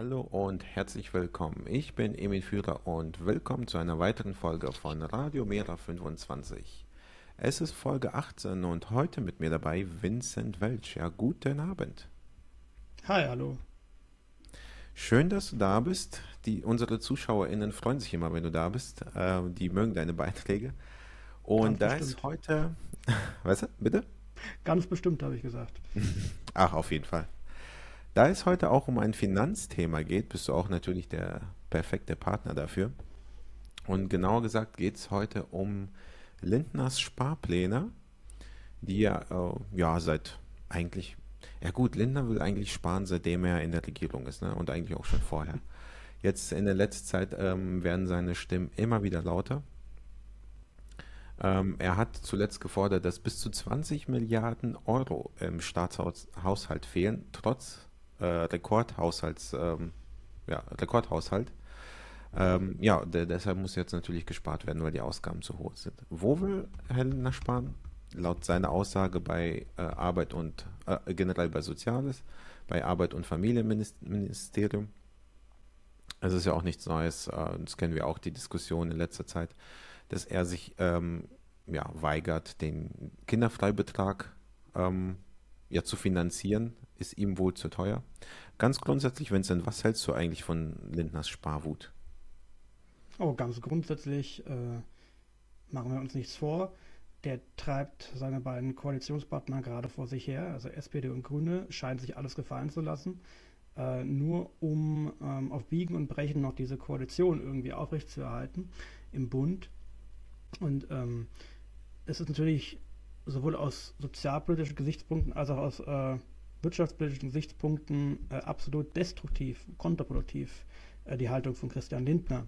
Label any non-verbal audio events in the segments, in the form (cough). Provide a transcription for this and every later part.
Hallo und herzlich willkommen. Ich bin Emil Führer und willkommen zu einer weiteren Folge von Radio Mera 25. Es ist Folge 18 und heute mit mir dabei Vincent Welch. Ja, guten Abend. Hi, hallo. Schön, dass du da bist. Die, unsere ZuschauerInnen freuen sich immer, wenn du da bist. Äh, die mögen deine Beiträge. Und Ganz da bestimmt. ist heute. (laughs) Weißt du, bitte? Ganz bestimmt, habe ich gesagt. Ach, auf jeden Fall. Da es heute auch um ein Finanzthema geht, bist du auch natürlich der perfekte Partner dafür. Und genauer gesagt geht es heute um Lindners Sparpläne, die ja, äh, ja seit eigentlich, ja gut, Lindner will eigentlich sparen, seitdem er in der Regierung ist, ne? und eigentlich auch schon vorher. Jetzt in der letzten Zeit ähm, werden seine Stimmen immer wieder lauter. Ähm, er hat zuletzt gefordert, dass bis zu 20 Milliarden Euro im Staatshaushalt fehlen, trotz äh, Rekordhaushalts, ähm, ja, Rekordhaushalt. Ähm, ja, de deshalb muss jetzt natürlich gespart werden, weil die Ausgaben zu hoch sind. Wo will Lindner sparen? Laut seiner Aussage bei äh, Arbeit und äh, generell bei Soziales, bei Arbeit und Familienministerium. Es ist ja auch nichts Neues, äh, das kennen wir auch die Diskussion in letzter Zeit, dass er sich ähm, ja, weigert, den Kinderfreibetrag ähm, ja, zu finanzieren, ist ihm wohl zu teuer. Ganz grundsätzlich, Vincent, was hältst du eigentlich von Lindners Sparwut? Oh, ganz grundsätzlich äh, machen wir uns nichts vor. Der treibt seine beiden Koalitionspartner gerade vor sich her, also SPD und Grüne, scheinen sich alles gefallen zu lassen, äh, nur um ähm, auf Biegen und Brechen noch diese Koalition irgendwie aufrechtzuerhalten im Bund. Und ähm, es ist natürlich sowohl aus sozialpolitischen Gesichtspunkten als auch aus äh, wirtschaftspolitischen Gesichtspunkten äh, absolut destruktiv, kontraproduktiv äh, die Haltung von Christian Lindner.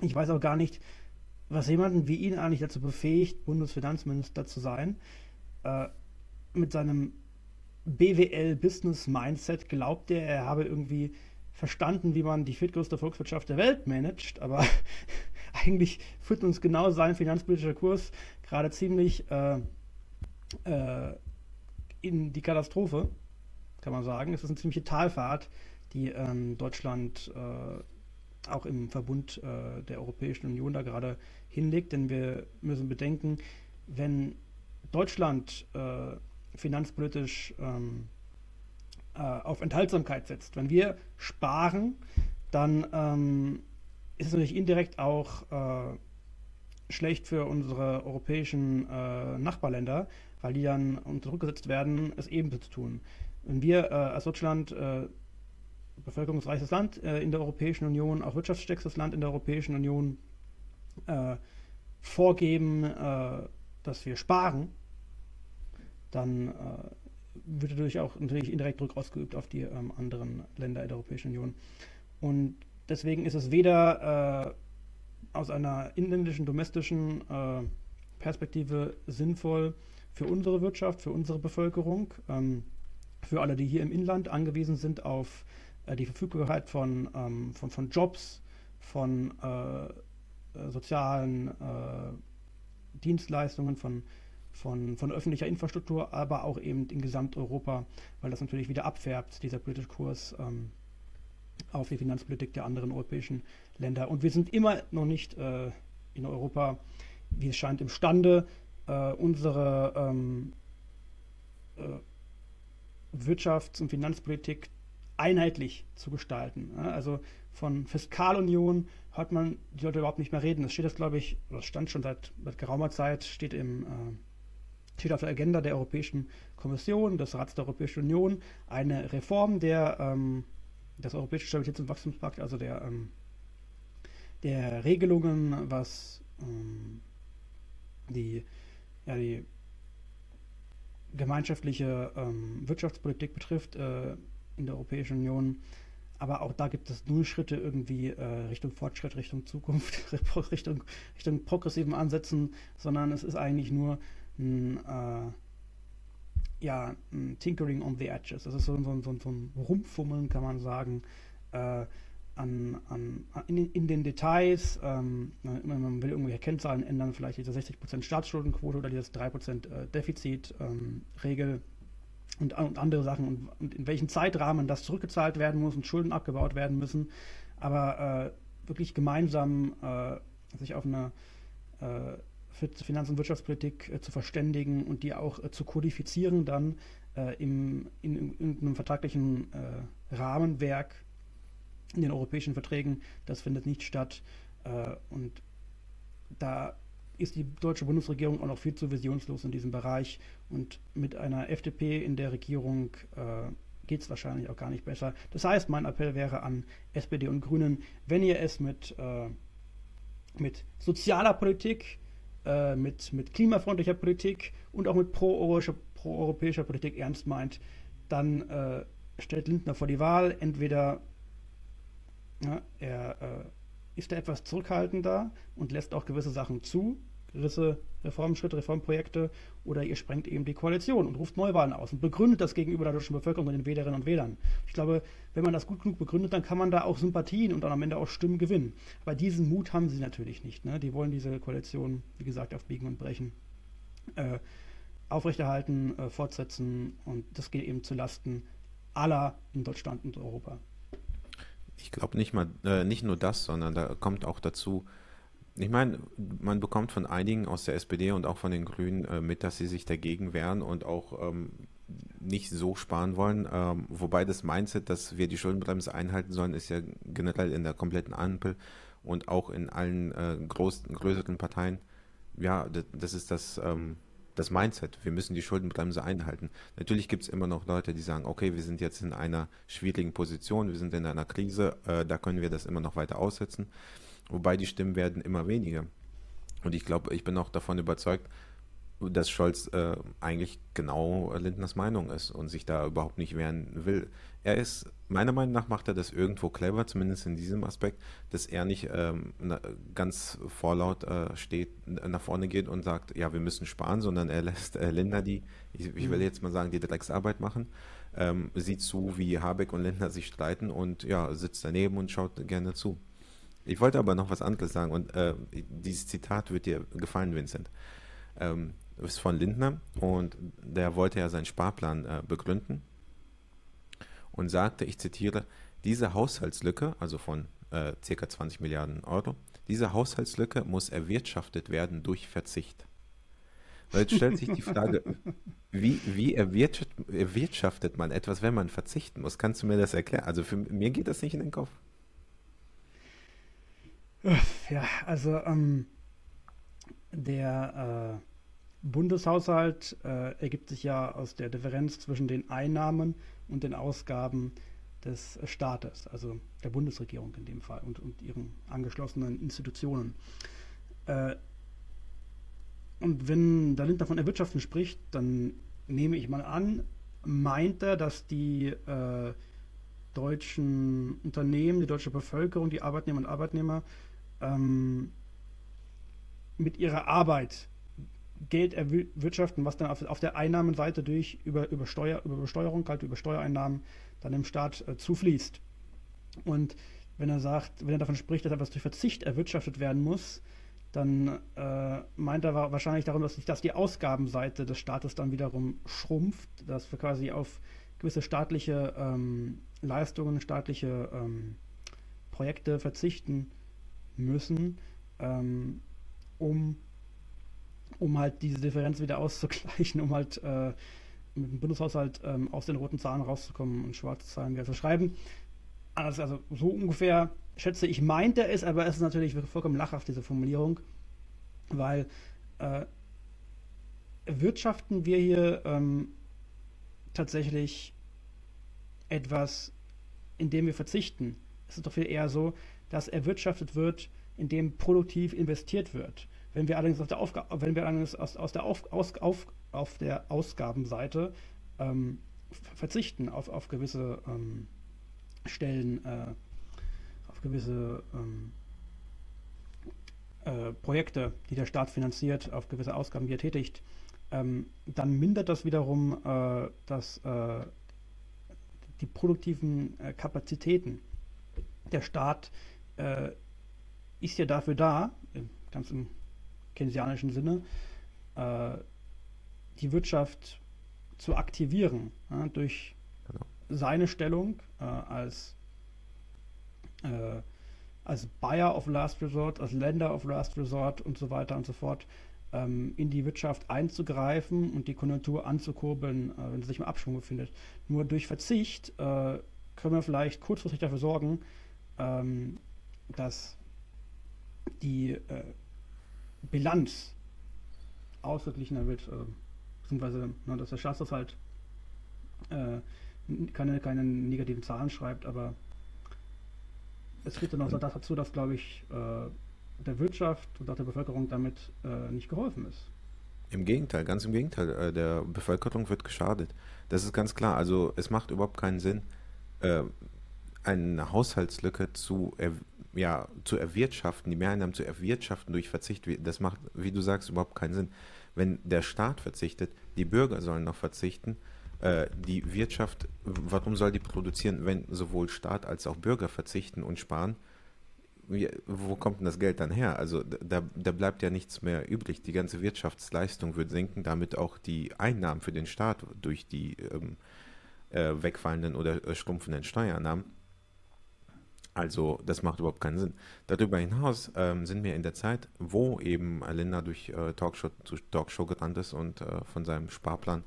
Ich weiß auch gar nicht, was jemanden wie ihn eigentlich dazu befähigt, Bundesfinanzminister zu sein. Äh, mit seinem BWL-Business-Mindset glaubt er, er habe irgendwie verstanden, wie man die viertgrößte Volkswirtschaft der Welt managt, aber (laughs) eigentlich führt uns genau sein finanzpolitischer Kurs gerade ziemlich äh, äh, in die Katastrophe, kann man sagen. Es ist eine ziemliche Talfahrt, die ähm, Deutschland äh, auch im Verbund äh, der Europäischen Union da gerade hinlegt. Denn wir müssen bedenken, wenn Deutschland äh, finanzpolitisch ähm, äh, auf Enthaltsamkeit setzt, wenn wir sparen, dann ähm, ist es natürlich indirekt auch äh, schlecht für unsere europäischen äh, Nachbarländer, weil die dann unter Druck gesetzt werden, es ebenso zu tun. Wenn wir äh, als Deutschland äh, bevölkerungsreiches Land äh, in der Europäischen Union, auch wirtschaftsstärkstes Land in der Europäischen Union, äh, vorgeben, äh, dass wir sparen, dann äh, wird dadurch auch natürlich indirekt Druck ausgeübt auf die ähm, anderen Länder in der Europäischen Union. Und deswegen ist es weder aus einer inländischen, domestischen Perspektive sinnvoll für unsere Wirtschaft, für unsere Bevölkerung, ähm, für alle, die hier im Inland angewiesen sind auf äh, die Verfügbarkeit von, ähm, von, von Jobs, von äh, äh, sozialen äh, Dienstleistungen, von, von, von öffentlicher Infrastruktur, aber auch eben in Gesamteuropa, weil das natürlich wieder abfärbt, dieser politische Kurs ähm, auf die Finanzpolitik der anderen europäischen Länder. Und wir sind immer noch nicht äh, in Europa, wie es scheint, imstande, äh, unsere ähm, Wirtschafts- und Finanzpolitik einheitlich zu gestalten. Also von Fiskalunion hört man die Leute überhaupt nicht mehr reden. Das steht jetzt, glaube ich, das stand schon seit, seit geraumer Zeit, steht, im, äh, steht auf der Agenda der Europäischen Kommission, des Rats der Europäischen Union, eine Reform der, ähm, des Europäischen Stabilitäts- und Wachstumspakts, also der, ähm, der Regelungen, was ähm, die, ja, die gemeinschaftliche ähm, Wirtschaftspolitik betrifft äh, in der Europäischen Union. Aber auch da gibt es null Schritte irgendwie äh, Richtung Fortschritt, Richtung Zukunft, (laughs) Richtung, Richtung progressiven Ansätzen, sondern es ist eigentlich nur ein, äh, ja, ein Tinkering on the Edges. Das ist so, so, so, so ein Rumfummeln, kann man sagen, äh, an, an, in, in, den Details. Ähm, man will irgendwelche Kennzahlen ändern, vielleicht diese 60% Staatsschuldenquote oder diese 3% äh, Defizitregel. Ähm, und, und andere Sachen und, und, in welchem Zeitrahmen das zurückgezahlt werden muss und Schulden abgebaut werden müssen. Aber äh, wirklich gemeinsam äh, sich auf eine äh, Finanz- und Wirtschaftspolitik äh, zu verständigen und die auch äh, zu kodifizieren dann im, in, in, einem vertraglichen Rahmenwerk in den europäischen Verträgen, das findet nicht statt. und da ist die deutsche Bundesregierung auch noch viel zu visionslos in diesem Bereich. Und mit einer FDP in der Regierung äh, geht es wahrscheinlich auch gar nicht besser. Das heißt, mein Appell wäre an SPD und Grünen, wenn ihr es mit, äh, mit sozialer Politik, äh, mit, mit klimafreundlicher Politik und auch mit pro-europäischer pro Politik ernst meint, dann äh, stellt Lindner vor die Wahl. Entweder ja, er äh, ist er etwas zurückhaltender und lässt auch gewisse Sachen zu, gewisse Reformschritte, Reformprojekte, oder ihr sprengt eben die Koalition und ruft Neuwahlen aus und begründet das gegenüber der deutschen Bevölkerung und den Wählerinnen und Wählern. Ich glaube, wenn man das gut genug begründet, dann kann man da auch Sympathien und dann am Ende auch Stimmen gewinnen. Aber diesen Mut haben sie natürlich nicht. Ne? Die wollen diese Koalition, wie gesagt, auf Biegen und Brechen äh, aufrechterhalten, äh, fortsetzen und das geht eben zu Lasten aller in Deutschland und Europa. Ich glaube nicht mal, äh, nicht nur das, sondern da kommt auch dazu, ich meine, man bekommt von einigen aus der SPD und auch von den Grünen äh, mit, dass sie sich dagegen wehren und auch ähm, nicht so sparen wollen. Ähm, wobei das Mindset, dass wir die Schuldenbremse einhalten sollen, ist ja generell in der kompletten Ampel und auch in allen äh, großen, größeren Parteien. Ja, das, das ist das, ähm, das Mindset. Wir müssen die Schuldenbremse einhalten. Natürlich gibt es immer noch Leute, die sagen, okay, wir sind jetzt in einer schwierigen Position, wir sind in einer Krise, äh, da können wir das immer noch weiter aussetzen. Wobei die Stimmen werden immer weniger. Und ich glaube, ich bin auch davon überzeugt, dass Scholz äh, eigentlich genau Lindners Meinung ist und sich da überhaupt nicht wehren will. Er ist, meiner Meinung nach, macht er das irgendwo clever, zumindest in diesem Aspekt, dass er nicht ähm, na, ganz vorlaut äh, steht, nach vorne geht und sagt, ja, wir müssen sparen, sondern er lässt äh, Lindner die, ich, ich, will mhm. jetzt mal sagen, die Drecksarbeit machen, ähm, sieht zu, wie Habeck und Lindner sich streiten und ja, sitzt daneben und schaut gerne zu. Ich wollte aber noch was anderes sagen und äh, dieses Zitat wird dir gefallen, Vincent. Ähm, ist von Lindner und der wollte ja seinen Sparplan äh, begründen und sagte, ich zitiere, diese Haushaltslücke, also von äh, ca. 20 Milliarden Euro, diese Haushaltslücke muss erwirtschaftet werden durch Verzicht. Weil jetzt stellt sich die Frage, (laughs) wie, wie erwirtschaftet man etwas, wenn man verzichten muss? Kannst du mir das erklären? Also für mir geht das nicht in den Kopf. Ja, also ähm, der äh, Bundeshaushalt äh, ergibt sich ja aus der Differenz zwischen den Einnahmen und den Ausgaben des Staates, also der Bundesregierung in dem Fall und, und ihren angeschlossenen Institutionen. Äh, und wenn der Lindner von Erwirtschaften spricht, dann nehme ich mal an, meint er, dass die äh, deutschen Unternehmen, die deutsche Bevölkerung, die Arbeitnehmer und Arbeitnehmer ähm, mit ihrer Arbeit Geld erwirtschaften, was dann auf, auf der Einnahmenseite durch über, über, Steuer, über Besteuerung, halt über Steuereinnahmen dann dem Staat äh, zufließt. Und wenn er sagt, wenn er davon spricht, dass etwas durch Verzicht erwirtschaftet werden muss, dann äh, meint er wahrscheinlich darum, dass, dass die Ausgabenseite des Staates dann wiederum schrumpft, dass wir quasi auf gewisse staatliche ähm, Leistungen, staatliche ähm, Projekte verzichten müssen, ähm, um, um halt diese Differenz wieder (laughs) auszugleichen, um halt äh, mit dem Bundeshaushalt ähm, aus den roten Zahlen rauszukommen und schwarze Zahlen wieder zu schreiben. Also, also so ungefähr schätze ich, meint er es, aber es ist natürlich vollkommen lachhaft, diese Formulierung, weil äh, wirtschaften wir hier ähm, tatsächlich etwas, indem wir verzichten. Es ist doch viel eher so, dass erwirtschaftet wird, indem produktiv investiert wird. Wenn wir allerdings, auf der, Aufga wenn wir allerdings aus, aus der, auf, aus, auf, auf der Ausgabenseite ähm, verzichten auf, auf gewisse ähm, Stellen, äh, auf gewisse ähm, äh, Projekte, die der Staat finanziert, auf gewisse Ausgaben, die er tätigt, ähm, dann mindert das wiederum äh, das, äh, die produktiven äh, Kapazitäten. Der Staat äh, ist ja dafür da, ganz im keynesianischen Sinne, äh, die Wirtschaft zu aktivieren ja, durch genau. seine Stellung äh, als, äh, als Buyer of Last Resort, als Lender of Last Resort und so weiter und so fort ähm, in die Wirtschaft einzugreifen und die Konjunktur anzukurbeln, äh, wenn sie sich im Abschwung befindet. Nur durch Verzicht äh, können wir vielleicht kurzfristig dafür sorgen, ähm, dass die äh, Bilanz ausgeglichener wird, äh, beziehungsweise ne, dass der Staatshaushalt äh, keine, keine negativen Zahlen schreibt, aber es führt dann auch dazu, dass, glaube ich, äh, der Wirtschaft und auch der Bevölkerung damit äh, nicht geholfen ist. Im Gegenteil, ganz im Gegenteil, äh, der Bevölkerung wird geschadet. Das ist ganz klar. Also es macht überhaupt keinen Sinn, eine Haushaltslücke zu, ja, zu erwirtschaften, die Mehreinnahmen zu erwirtschaften durch Verzicht. Das macht, wie du sagst, überhaupt keinen Sinn. Wenn der Staat verzichtet, die Bürger sollen noch verzichten, äh, die Wirtschaft, warum soll die produzieren, wenn sowohl Staat als auch Bürger verzichten und sparen? wie, wo kommt denn das Geld dann her? Also da, da bleibt ja nichts mehr übrig. Die ganze Wirtschaftsleistung wird sinken, damit auch die Einnahmen für den Staat durch die ähm, äh, wegfallenden oder äh, schrumpfenden Steuereinnahmen. Also das macht überhaupt keinen Sinn. Darüber hinaus ähm, sind wir in der Zeit, wo eben Linda durch äh, Talkshow zu Talkshow gerannt ist und äh, von seinem Sparplan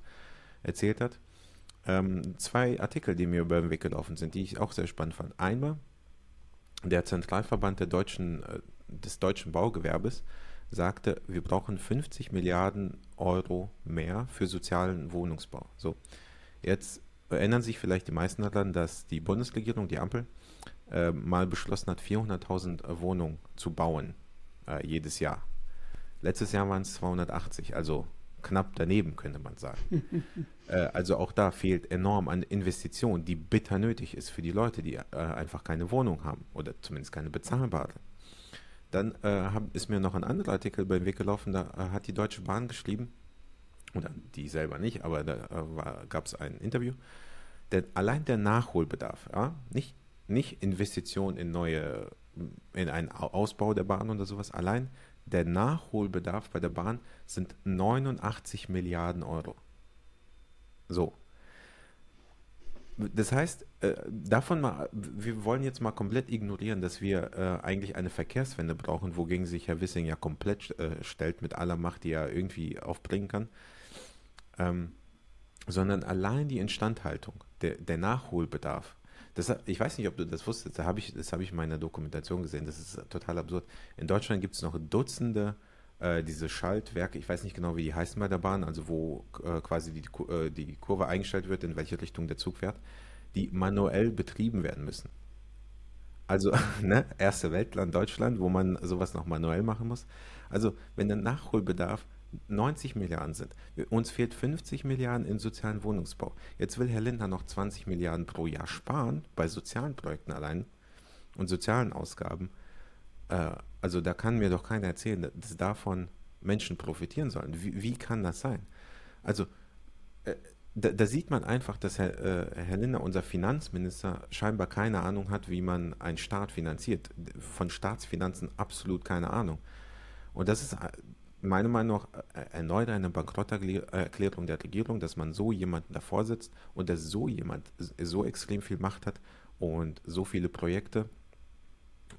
erzählt hat. Ähm, zwei Artikel, die mir über den Weg gelaufen sind, die ich auch sehr spannend fand. Einmal der Zentralverband der deutschen, äh, des deutschen Baugewerbes sagte, wir brauchen 50 Milliarden Euro mehr für sozialen Wohnungsbau. So, jetzt erinnern sich vielleicht die meisten daran, dass die Bundesregierung, die Ampel, äh, mal beschlossen hat, 400.000 Wohnungen zu bauen äh, jedes Jahr. Letztes Jahr waren es 280, also knapp daneben, könnte man sagen. (laughs) äh, also auch da fehlt enorm an Investitionen, die bitter nötig ist für die Leute, die äh, einfach keine Wohnung haben oder zumindest keine bezahlbare. Dann äh, hab, ist mir noch ein anderer Artikel beim Weg gelaufen, da äh, hat die Deutsche Bahn geschrieben, oder die selber nicht, aber da äh, gab es ein Interview, denn allein der Nachholbedarf, ja, nicht, nicht Investition in neue, in einen Ausbau der Bahn oder sowas, allein der Nachholbedarf bei der Bahn sind 89 Milliarden Euro. So. Das heißt, äh, davon mal, wir wollen jetzt mal komplett ignorieren, dass wir äh, eigentlich eine Verkehrswende brauchen, wogegen sich Herr Wissing ja komplett äh, stellt mit aller Macht, die er irgendwie aufbringen kann. Ähm, sondern allein die Instandhaltung, der, der Nachholbedarf, das, ich weiß nicht, ob du das wusstest, da hab ich, das habe ich in meiner Dokumentation gesehen, das ist total absurd. In Deutschland gibt es noch Dutzende äh, diese Schaltwerke, ich weiß nicht genau, wie die heißen bei der Bahn, also wo äh, quasi die, äh, die Kurve eingestellt wird, in welche Richtung der Zug fährt, die manuell betrieben werden müssen. Also, (laughs) ne, erste Weltland Deutschland, wo man sowas noch manuell machen muss. Also, wenn der Nachholbedarf 90 Milliarden sind. Uns fehlt 50 Milliarden in sozialen Wohnungsbau. Jetzt will Herr Lindner noch 20 Milliarden pro Jahr sparen bei sozialen Projekten allein und sozialen Ausgaben. Äh, also da kann mir doch keiner erzählen, dass davon Menschen profitieren sollen. Wie, wie kann das sein? Also äh, da, da, sieht man einfach, dass Herr, äh, Herr Lindner, unser Finanzminister, scheinbar keine Ahnung hat, wie man einen Staat finanziert. Von Staatsfinanzen absolut keine Ahnung. Und das ist meiner Meinung nach äh, erneut eine Bankrotterklärung der Regierung, dass man so jemanden davor sitzt und dass so jemand so extrem viel Macht hat und so viele Projekte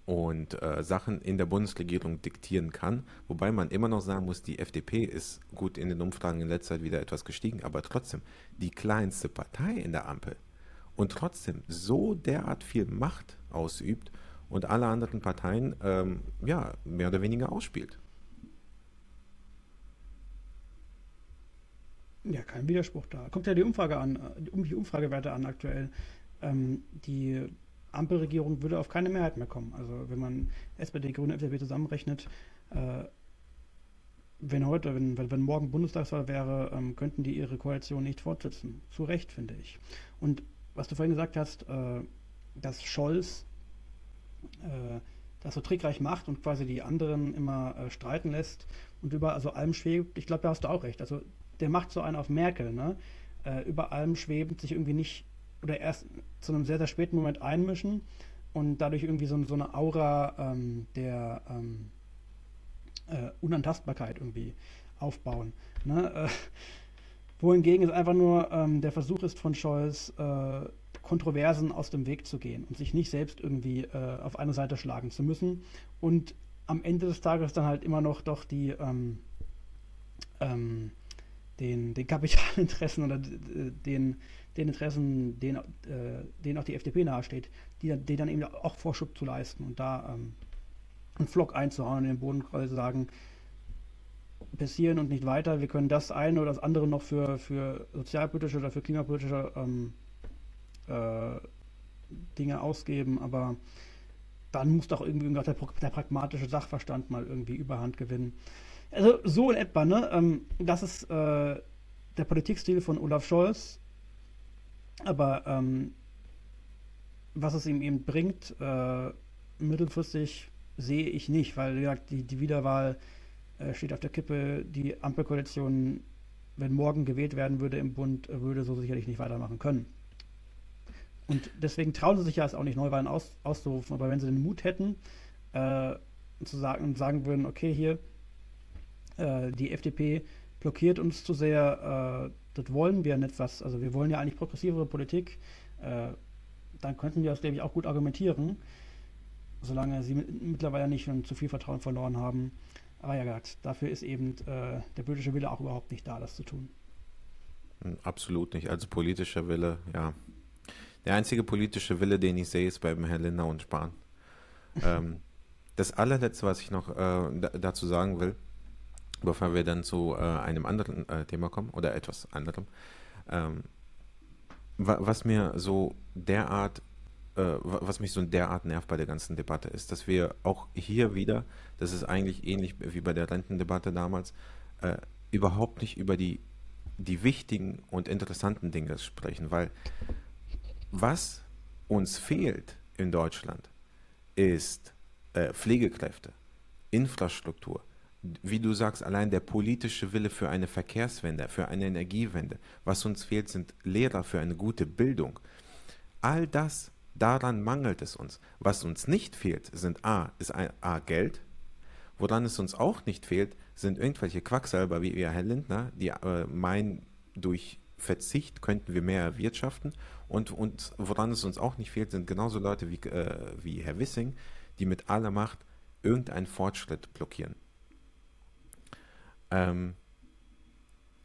und äh, Sachen in der Bundesregierung diktieren kann. Wobei man immer noch sagen muss, die FDP ist gut in den Umfragen in letzter Zeit wieder etwas gestiegen, aber trotzdem die kleinste Partei in der Ampel und trotzdem so derart viel Macht ausübt und alle anderen Parteien ähm, ja mehr oder weniger ausspielt. Ja, kein Widerspruch da. Guckt ja die Umfrage an, um die Umfragewerte an aktuell. Ähm, die Ampelregierung würde auf keine Mehrheit mehr kommen. Also wenn man SPD, Grüne, FDP zusammenrechnet, äh, wenn heute, wenn, wenn, morgen Bundestagswahl wäre, ähm, könnten die ihre Koalition nicht fortsetzen. Zu Recht, finde ich. Und was du vorhin gesagt hast, äh, dass Scholz äh, das so trickreich macht und quasi die anderen immer äh, streiten lässt und über also allem schwebt, ich glaube, da hast du auch recht. Also der macht so einen auf Merkel, ne? Äh, über allem schwebend, sich irgendwie nicht oder erst zu einem sehr, sehr späten Moment einmischen und dadurch irgendwie so, so eine Aura ähm, der ähm, äh, Unantastbarkeit irgendwie aufbauen. Ne? Äh, wohingegen es einfach nur ähm, der Versuch ist von Scholz, äh, Kontroversen aus dem Weg zu gehen und sich nicht selbst irgendwie äh, auf eine Seite schlagen zu müssen und am Ende des Tages dann halt immer noch doch die ähm, ähm, den, den Kapitalinteressen oder den, den Interessen, denen, äh, denen auch die FDP nahesteht, die, die dann eben auch Vorschub zu leisten und da ähm, einen Flock einzuhauen und den Boden quasi sagen, passieren und nicht weiter. Wir können das eine oder das andere noch für, für sozialpolitische oder für klimapolitische ähm, äh, Dinge ausgeben, aber dann muss doch irgendwie der, der, pragmatische Sachverstand mal irgendwie Überhand gewinnen. Also so in etwa, ne? Ähm, das ist äh, der Politikstil von Olaf Scholz. Aber ähm, was es ihm eben bringt, äh, mittelfristig sehe ich nicht, weil wie gesagt, die, die Wiederwahl äh, steht auf der Kippe. Die Ampelkoalition, wenn morgen gewählt werden würde im Bund, würde so sicherlich nicht weitermachen können. Und deswegen trauen sie sich ja auch nicht Neuwahlen aus, auszurufen. Aber wenn sie den Mut hätten, äh, zu sagen, sagen würden, okay, hier, äh, die FDP blockiert uns zu sehr, äh, das wollen wir nicht was, also wir wollen ja eigentlich progressivere Politik, äh, dann könnten wir das, glaube ich, auch gut argumentieren, solange sie mittlerweile nicht schon zu viel Vertrauen verloren haben. Aber ja gesagt, dafür ist eben äh, der politische Wille auch überhaupt nicht da, das zu tun. Hm, absolut nicht. Also politischer Wille, ja. Der einzige politische Wille, den ich sehe, ist beim Herrn Lindner und Spahn. (laughs) ähm, das allerletzte, was ich noch äh, dazu sagen will, bevor wir dann zu äh, einem anderen äh, Thema kommen oder etwas anderem. Ähm, wa was mir so derart, äh, was mich so derart nervt bei der ganzen Debatte, ist, dass wir auch hier wieder, das ist eigentlich ähnlich wie bei der Rentendebatte damals, äh, überhaupt nicht über die, die wichtigen und interessanten Dinge sprechen, weil was uns fehlt in Deutschland ist äh, Pflegekräfte, Infrastruktur, wie du sagst, allein der politische Wille für eine Verkehrswende, für eine Energiewende. Was uns fehlt, sind Lehrer für eine gute Bildung. All das, daran mangelt es uns. Was uns nicht fehlt, sind A, ist ein, A Geld. Woran es uns auch nicht fehlt, sind irgendwelche Quacksalber wie Herr Lindner, die äh, meinen, durch Verzicht könnten wir mehr erwirtschaften. Und, und woran es uns auch nicht fehlt, sind genauso Leute wie, äh, wie Herr Wissing, die mit aller Macht irgendeinen Fortschritt blockieren. Ähm,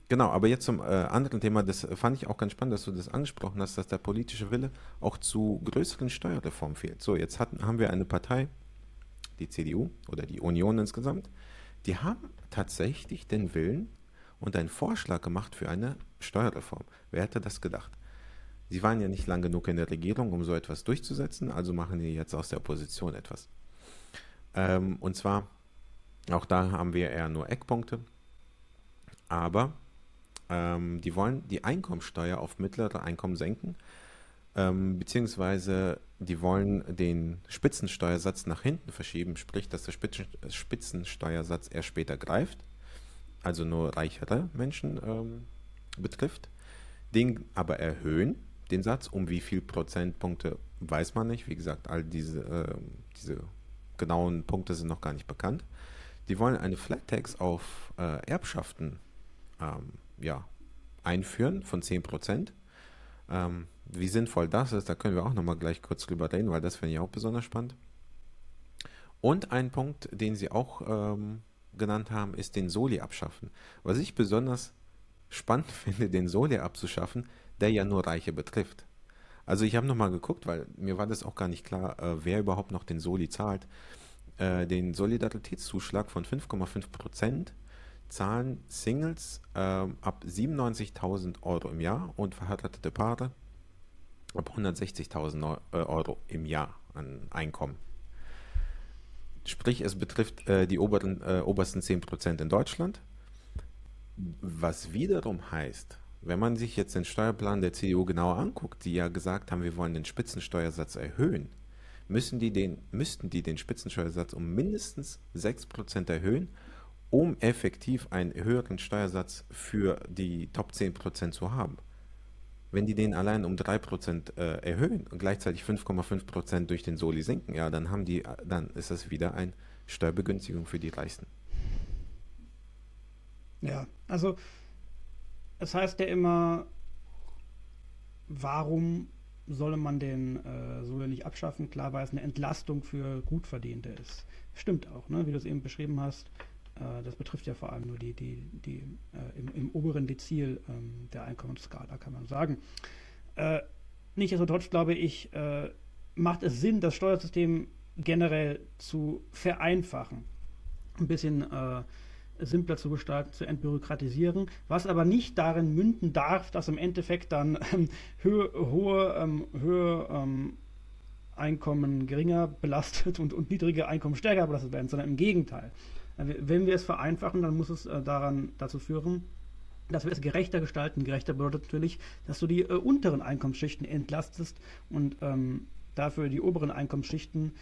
genau, aber jetzt zum äh, anderen Thema, das fand ich auch ganz spannend, dass du das angesprochen hast, dass der politische Wille auch zu größeren Steuerreformen fehlt. So, jetzt hatten, haben wir eine Partei, die CDU oder die Union insgesamt, die haben tatsächlich den Willen und einen Vorschlag gemacht für eine Steuerreform. Wer hätte das gedacht? Sie waren ja nicht lang genug in der Regierung, um so etwas durchzusetzen, also machen die jetzt aus der Opposition etwas. Ähm, und zwar, auch da haben wir eher nur Eckpunkte aber ähm, die wollen die Einkommensteuer auf mittlere Einkommen senken, ähm, beziehungsweise die wollen den Spitzensteuersatz nach hinten verschieben, sprich, dass der Spitzen Spitzensteuersatz erst später greift, also nur reichere Menschen ähm, betrifft, den aber erhöhen, den Satz, um wie viel Prozentpunkte weiß man nicht, wie gesagt, all diese, äh, diese genauen Punkte sind noch gar nicht bekannt. Die wollen eine Flat Tax auf äh, Erbschaften ähm, ja, einführen von 10%. Ähm, wie sinnvoll das ist, da können wir auch nochmal gleich kurz drüber reden, weil das finde ich auch besonders spannend. Und ein Punkt, den Sie auch ähm, genannt haben, ist den Soli abschaffen. Was ich besonders spannend (laughs) finde, den Soli abzuschaffen, der ja nur Reiche betrifft. Also ich habe nochmal geguckt, weil mir war das auch gar nicht klar, äh, wer überhaupt noch den Soli zahlt. Äh, den Solidaritätszuschlag von 5,5 Prozent zahlen Singles ähm, ab 97.000 Euro im Jahr und verheiratete Paare ab 160.000 äh, Euro im Jahr an Einkommen. Sprich, es betrifft äh, die oberen, äh, obersten 10% in Deutschland. Was wiederum heißt, wenn man sich jetzt den Steuerplan der CDU genauer anguckt, die ja gesagt haben, wir wollen den Spitzensteuersatz erhöhen, müssen die den, müssten die den Spitzensteuersatz um mindestens 6% erhöhen um effektiv einen höheren Steuersatz für die Top 10% zu haben. Wenn die den allein um 3% äh, erhöhen und gleichzeitig 5,5% durch den Soli sinken, ja, dann haben die, dann ist das wieder eine Steuerbegünstigung für die Reichsten. Ja, also es heißt ja immer, warum solle man den äh, so nicht abschaffen? Klar, weil es eine Entlastung für Gutverdiente ist. Stimmt auch, ne? wie du es eben beschrieben hast. Äh, das betrifft ja vor allem nur die, die, die äh, im, im, oberen Dezil ähm, der Einkommensskala, kann man sagen. Äh, nichtsdestotrotz glaube ich, äh, macht es Sinn, das Steuersystem generell zu vereinfachen. Ein bisschen äh, simpler zu gestalten, zu entbürokratisieren, was aber nicht darin münden darf, dass im Endeffekt dann ähm, höhe, hohe, ähm, höhe ähm, Einkommen geringer belastet und, und niedrige Einkommen stärker belastet werden, sondern im Gegenteil. Äh, wenn wir es vereinfachen, dann muss es äh, daran dazu führen, dass wir es gerechter gestalten. Gerechter bedeutet natürlich, dass du die äh, unteren Einkommensschichten entlastest und ähm, dafür die oberen Einkommensschichten,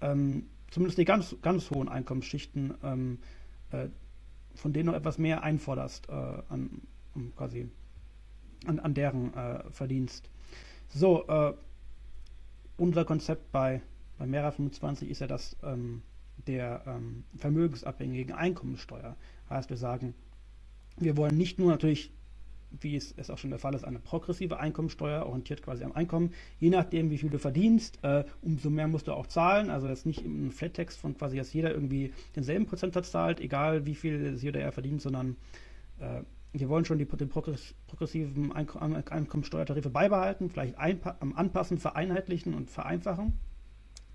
ähm, zumindest die ganz, ganz hohen Einkommensschichten, ähm, äh, von denen du etwas mehr einforderst äh, an, um quasi an, an deren äh, Verdienst. So, unser Konzept bei, bei Mera 25 ist ja das ähm, der ähm, vermögensabhängigen Einkommensteuer. Heißt, wir sagen, wir wollen nicht nur natürlich, wie es, es auch schon der Fall ist, eine progressive Einkommensteuer, orientiert quasi am Einkommen. Je nachdem, wie viel du verdienst, äh, umso mehr musst du auch zahlen. Also jetzt nicht im Flattext von quasi, dass jeder irgendwie denselben Prozentsatz zahlt, egal wie viel sie oder er verdient, sondern äh, wir wollen schon die, den progressiven Einkommensteuertarife beibehalten, vielleicht anpassen, vereinheitlichen und vereinfachen.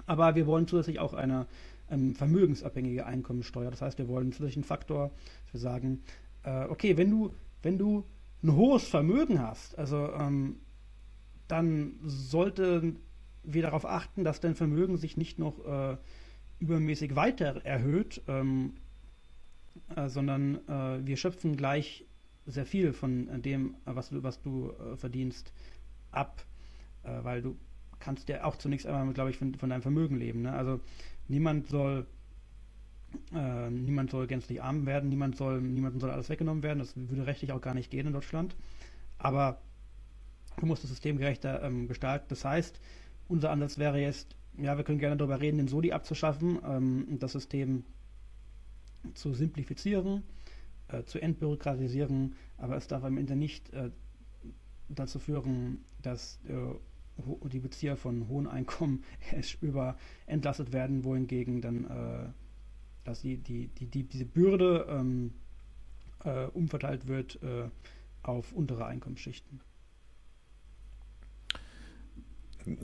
Aber wir wollen zusätzlich auch eine ähm, vermögensabhängige Einkommensteuer. Das heißt, wir wollen einen Faktor, dass wir sagen, äh, okay, wenn du, wenn du ein hohes Vermögen hast, also ähm, dann sollten wir darauf achten, dass dein Vermögen sich nicht noch äh, übermäßig weiter erhöht, ähm, äh, sondern äh, wir schöpfen gleich sehr viel von dem, was du, was du äh, verdienst, ab, äh, weil du kannst ja auch zunächst einmal, glaube ich, von, von, deinem Vermögen leben. Ne? Also niemand soll äh, niemand soll gänzlich arm werden, niemand soll, niemandem soll alles weggenommen werden. Das würde rechtlich auch gar nicht gehen in Deutschland. Aber du musst das System gerechter ähm, gestalten. Das heißt, unser Ansatz wäre jetzt, ja, wir können gerne darüber reden, den Soli abzuschaffen, ähm, das System zu simplifizieren, äh, zu entbürokratisieren, aber es darf am Ende nicht äh, dazu führen, dass äh, die Bezieher von hohen Einkommen (laughs) über entlastet werden, wohingegen dann äh, dass die, die, die, die diese Bürde ähm, äh, umverteilt wird äh, auf untere Einkommensschichten.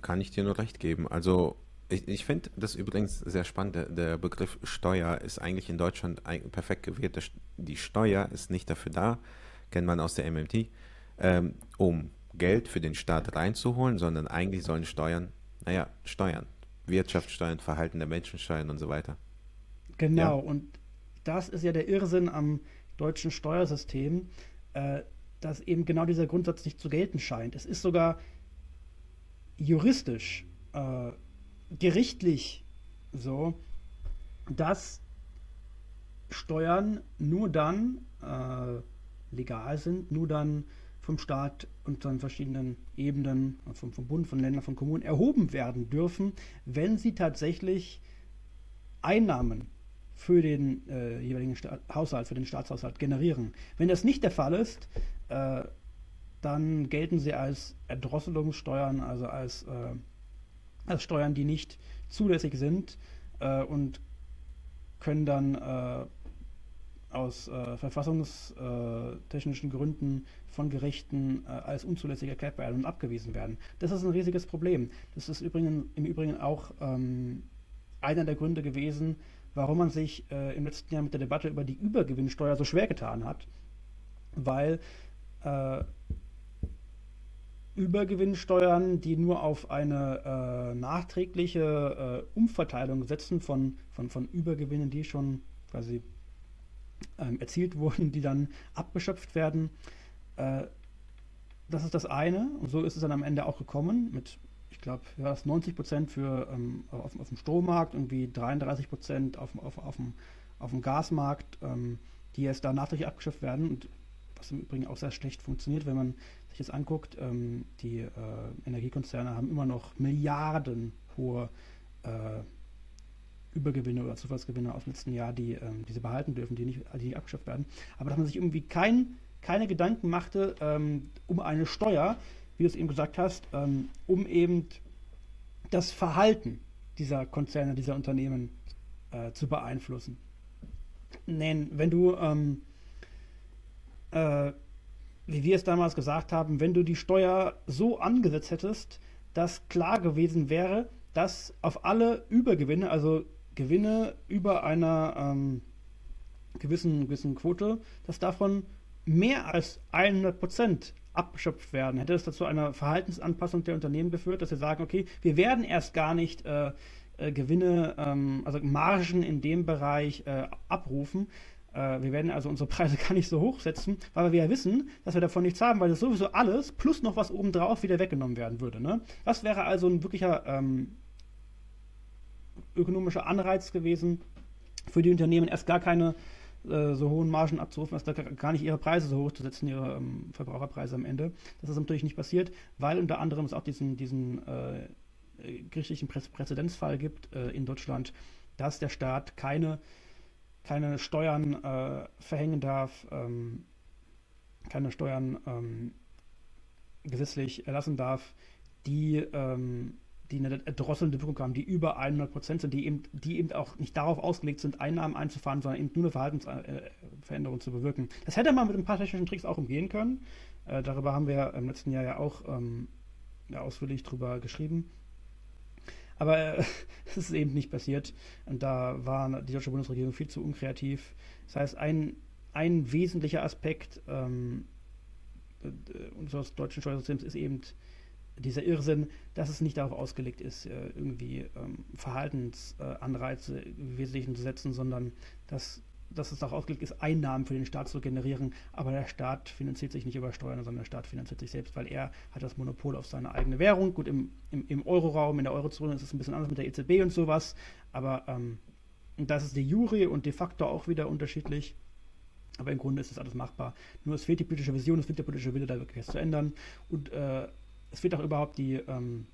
Kann ich dir nur recht geben. Also ich, ich finde das übrigens sehr spannend. Der, der, Begriff Steuer ist eigentlich in Deutschland perfekt gewählt. Die Steuer ist nicht dafür da, kennt man aus der MMT, ähm, um Geld für den Staat reinzuholen, sondern eigentlich sollen Steuern, naja, Steuern, Wirtschaftssteuern, Verhalten der Menschen steuern und so weiter. Genau, ja. und das ist ja der Irrsinn am deutschen Steuersystem, äh, dass eben genau dieser Grundsatz nicht zu gelten scheint. Es ist sogar juristisch, äh, gerichtlich so, dass Steuern nur dann äh, legal sind, nur dann vom Staat und von verschiedenen Ebenen, vom, vom Bund, von Ländern, von Kommunen erhoben werden dürfen, wenn sie tatsächlich Einnahmen für den äh, jeweiligen Sta Haushalt, für den Staatshaushalt generieren. Wenn das nicht der Fall ist, äh, dann gelten sie als Erdrosselungssteuern, also als, äh, als Steuern, die nicht zulässig sind äh, und können dann äh, aus äh, verfassungstechnischen Gründen von Gerichten als unzulässig erklärt werden und abgewiesen werden. Das ist ein riesiges Problem. Das ist übrigens, im Übrigen auch ähm, einer der Gründe gewesen, warum man sich äh, im letzten Jahr mit der Debatte über die Übergewinnsteuer so schwer getan hat. Weil äh, Übergewinnsteuern, die nur auf eine äh, nachträgliche äh, Umverteilung setzen von, von, von Übergewinnen, die schon quasi ähm, erzielt wurden, die dann abgeschöpft werden. Äh, das ist das eine. Und so ist es dann am Ende auch gekommen mit ich glaube, ja, 90 Prozent ähm, auf, auf, dem Strommarkt, irgendwie 33 Prozent auf, auf, auf, dem, auf dem Gasmarkt, ähm, die jetzt da nachträglich abgeschöpft werden und was im Übrigen auch sehr schlecht funktioniert, wenn man sich das anguckt. Ähm, die äh, Energiekonzerne haben immer noch Milliarden hohe äh, Übergewinne oder Zufallsgewinne aus dem letzten Jahr, die, ähm, die sie behalten dürfen, die nicht, die nicht abgeschafft werden. Aber dass man sich irgendwie kein, keine Gedanken machte ähm, um eine Steuer, wie du es eben gesagt hast, ähm, um eben das Verhalten dieser Konzerne, dieser Unternehmen äh, zu beeinflussen. Nein, wenn du, ähm, äh, wie wir es damals gesagt haben, wenn du die Steuer so angesetzt hättest, dass klar gewesen wäre, dass auf alle Übergewinne, also Gewinne über einer ähm, gewissen, gewissen Quote, dass davon mehr als 100 Prozent abgeschöpft werden. Hätte das dazu einer Verhaltensanpassung der Unternehmen geführt, dass sie sagen, okay, wir werden erst gar nicht äh, äh, Gewinne, ähm, also Margen in dem Bereich äh, abrufen. Äh, wir werden also unsere Preise (laughs) gar nicht so hoch setzen, weil wir ja wissen, dass wir davon nichts haben, weil das sowieso alles plus noch was obendrauf wieder weggenommen werden würde. Ne? Das wäre also ein wirklicher ähm, ökonomischer Anreiz gewesen, für die Unternehmen erst gar keine äh, so hohen Margen abzurufen, erst gar nicht ihre Preise so hoch zu setzen, ihre ähm, Verbraucherpreise am Ende. Das ist natürlich nicht passiert, weil unter anderem es auch diesen, diesen äh, gerichtlichen Prä Präzedenzfall gibt äh, in Deutschland, dass der Staat keine, keine Steuern äh, verhängen darf, ähm, keine Steuern ähm, gesetzlich erlassen darf, die die eine drosselnde Wirkung haben, die über 100 Prozent sind, die eben, die eben auch nicht darauf ausgelegt sind, Einnahmen einzufahren, sondern eben nur eine Verhaltensveränderung zu bewirken. Das hätte man mit ein paar technischen Tricks auch umgehen können. Äh, darüber haben wir im letzten Jahr ja auch ähm, ja, ausführlich drüber geschrieben. Aber äh, (laughs) es ist eben nicht passiert. Und da war die deutsche Bundesregierung viel zu unkreativ. Das heißt, ein, ein wesentlicher Aspekt ähm, äh, unseres deutschen Steuersystems ist eben dieser Irrsinn, dass es nicht darauf ausgelegt ist, äh, irgendwie ähm, Verhaltensanreize im Wesentlichen zu setzen, sondern dass dass es darauf ausgelegt ist, Einnahmen für den Staat zu generieren, aber der Staat finanziert sich nicht über Steuern, sondern der Staat finanziert sich selbst, weil er hat das Monopol auf seine eigene Währung. Gut, im, im, im Euroraum, in der Eurozone ist es ein bisschen anders mit der EZB und sowas, aber ähm, das ist de jure und de facto auch wieder unterschiedlich. Aber im Grunde ist das alles machbar. Nur es fehlt die politische Vision, es fehlt der politische Wille, da wirklich was zu ändern. Und äh, es fehlt auch überhaupt die, ähm,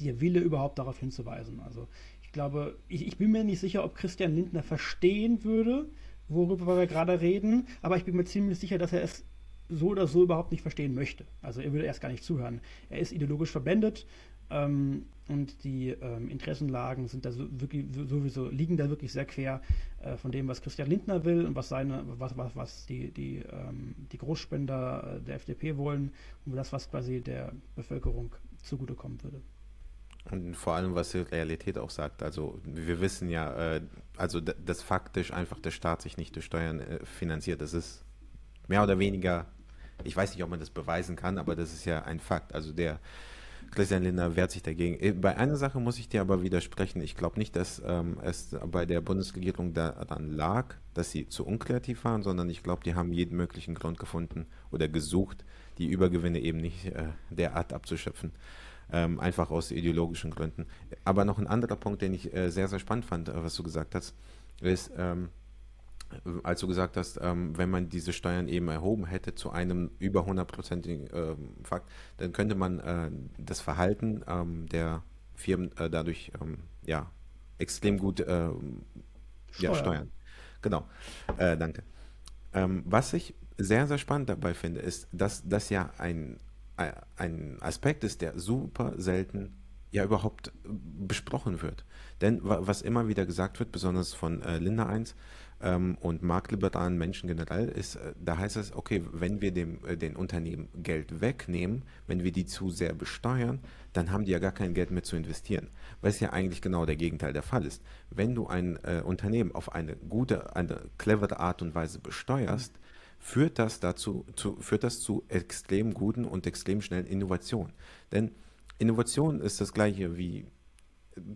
der Wille, überhaupt darauf hinzuweisen. Also glaube, ich, ich bin mir nicht sicher, ob Christian Lindner verstehen würde, worüber wir gerade reden, aber ich bin mir ziemlich sicher, dass er es so oder so überhaupt nicht verstehen möchte. Also er würde erst gar nicht zuhören. Er ist ideologisch verblendet ähm, und die ähm, Interessenlagen sind da so, wirklich, sowieso liegen da wirklich sehr quer äh, von dem, was Christian Lindner will und was seine, was, was, was die, die, ähm, die Großspender der FDP wollen und das, was quasi der Bevölkerung zugutekommen würde. Und vor allem, was die Realität auch sagt. Also wir wissen ja, äh, also dass faktisch einfach der Staat sich nicht durch Steuern äh, finanziert. Das ist mehr oder weniger, ich weiß nicht, ob man das beweisen kann, aber das ist ja ein Fakt. Also der Christian Lindner wehrt sich dagegen. Äh, bei einer Sache muss ich dir aber widersprechen. Ich glaube nicht, dass ähm, es bei der Bundesregierung daran lag, dass sie zu unkreativ waren, sondern ich glaube, die haben jeden möglichen Grund gefunden oder gesucht, die Übergewinne eben nicht äh, derart abzuschöpfen ähm, einfach aus ideologischen Gründen. Aber noch ein anderer Punkt, den ich äh, sehr, sehr spannend fand, äh, was du gesagt hast, ist, ähm, als du gesagt hast, ähm, wenn man diese Steuern eben erhoben hätte zu einem über hundertprozentigen äh, Fakt, dann könnte man äh, das Verhalten ähm, der Firmen äh, dadurch ähm, ja, extrem gut äh, ja, steuern. Genau, danke. Ähm, was ich sehr, sehr spannend dabei finde, ist, dass das ja ein ein Aspekt ist, der super selten ja überhaupt besprochen wird. Denn was immer wieder gesagt wird, besonders von äh, Linda 1 ähm, und marktliberalen Menschen generell, ist, äh, da heißt es, okay, wenn wir dem, äh, den Unternehmen Geld wegnehmen, wenn wir die zu sehr besteuern, dann haben die ja gar kein Geld mehr zu investieren. Was ja eigentlich genau der Gegenteil der Fall ist. Wenn du ein äh, Unternehmen auf eine gute, eine clevere Art und Weise besteuerst, führt das dazu, zu, führt das zu extrem guten und extrem schnellen Innovationen. Denn Innovation ist das gleiche wie,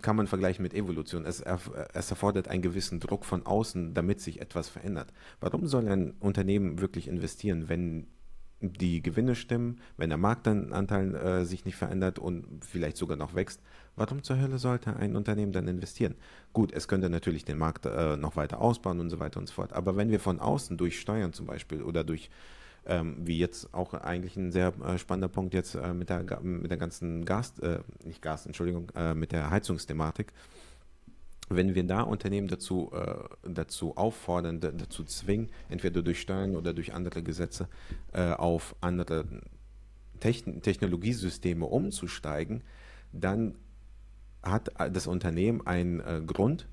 kann man vergleichen mit Evolution. Es, es erfordert einen gewissen Druck von außen, damit sich etwas verändert. Warum soll ein Unternehmen wirklich investieren, wenn die Gewinne stimmen, wenn der Marktanteil äh, sich nicht verändert und vielleicht sogar noch wächst, warum zur Hölle sollte ein Unternehmen dann investieren? Gut, es könnte natürlich den Markt äh, noch weiter ausbauen und so weiter und so fort. Aber wenn wir von außen durch Steuern zum Beispiel oder durch, ähm, wie jetzt auch eigentlich ein sehr äh, spannender Punkt jetzt äh, mit, der, mit der ganzen Gas, äh, nicht Gas, Entschuldigung, äh, mit der Heizungsthematik, wenn wir da Unternehmen dazu, äh, dazu auffordern, dazu zwingen, entweder durch Steuern oder durch andere Gesetze, äh, auf andere Techn Technologiesysteme umzusteigen, dann hat das Unternehmen einen Grund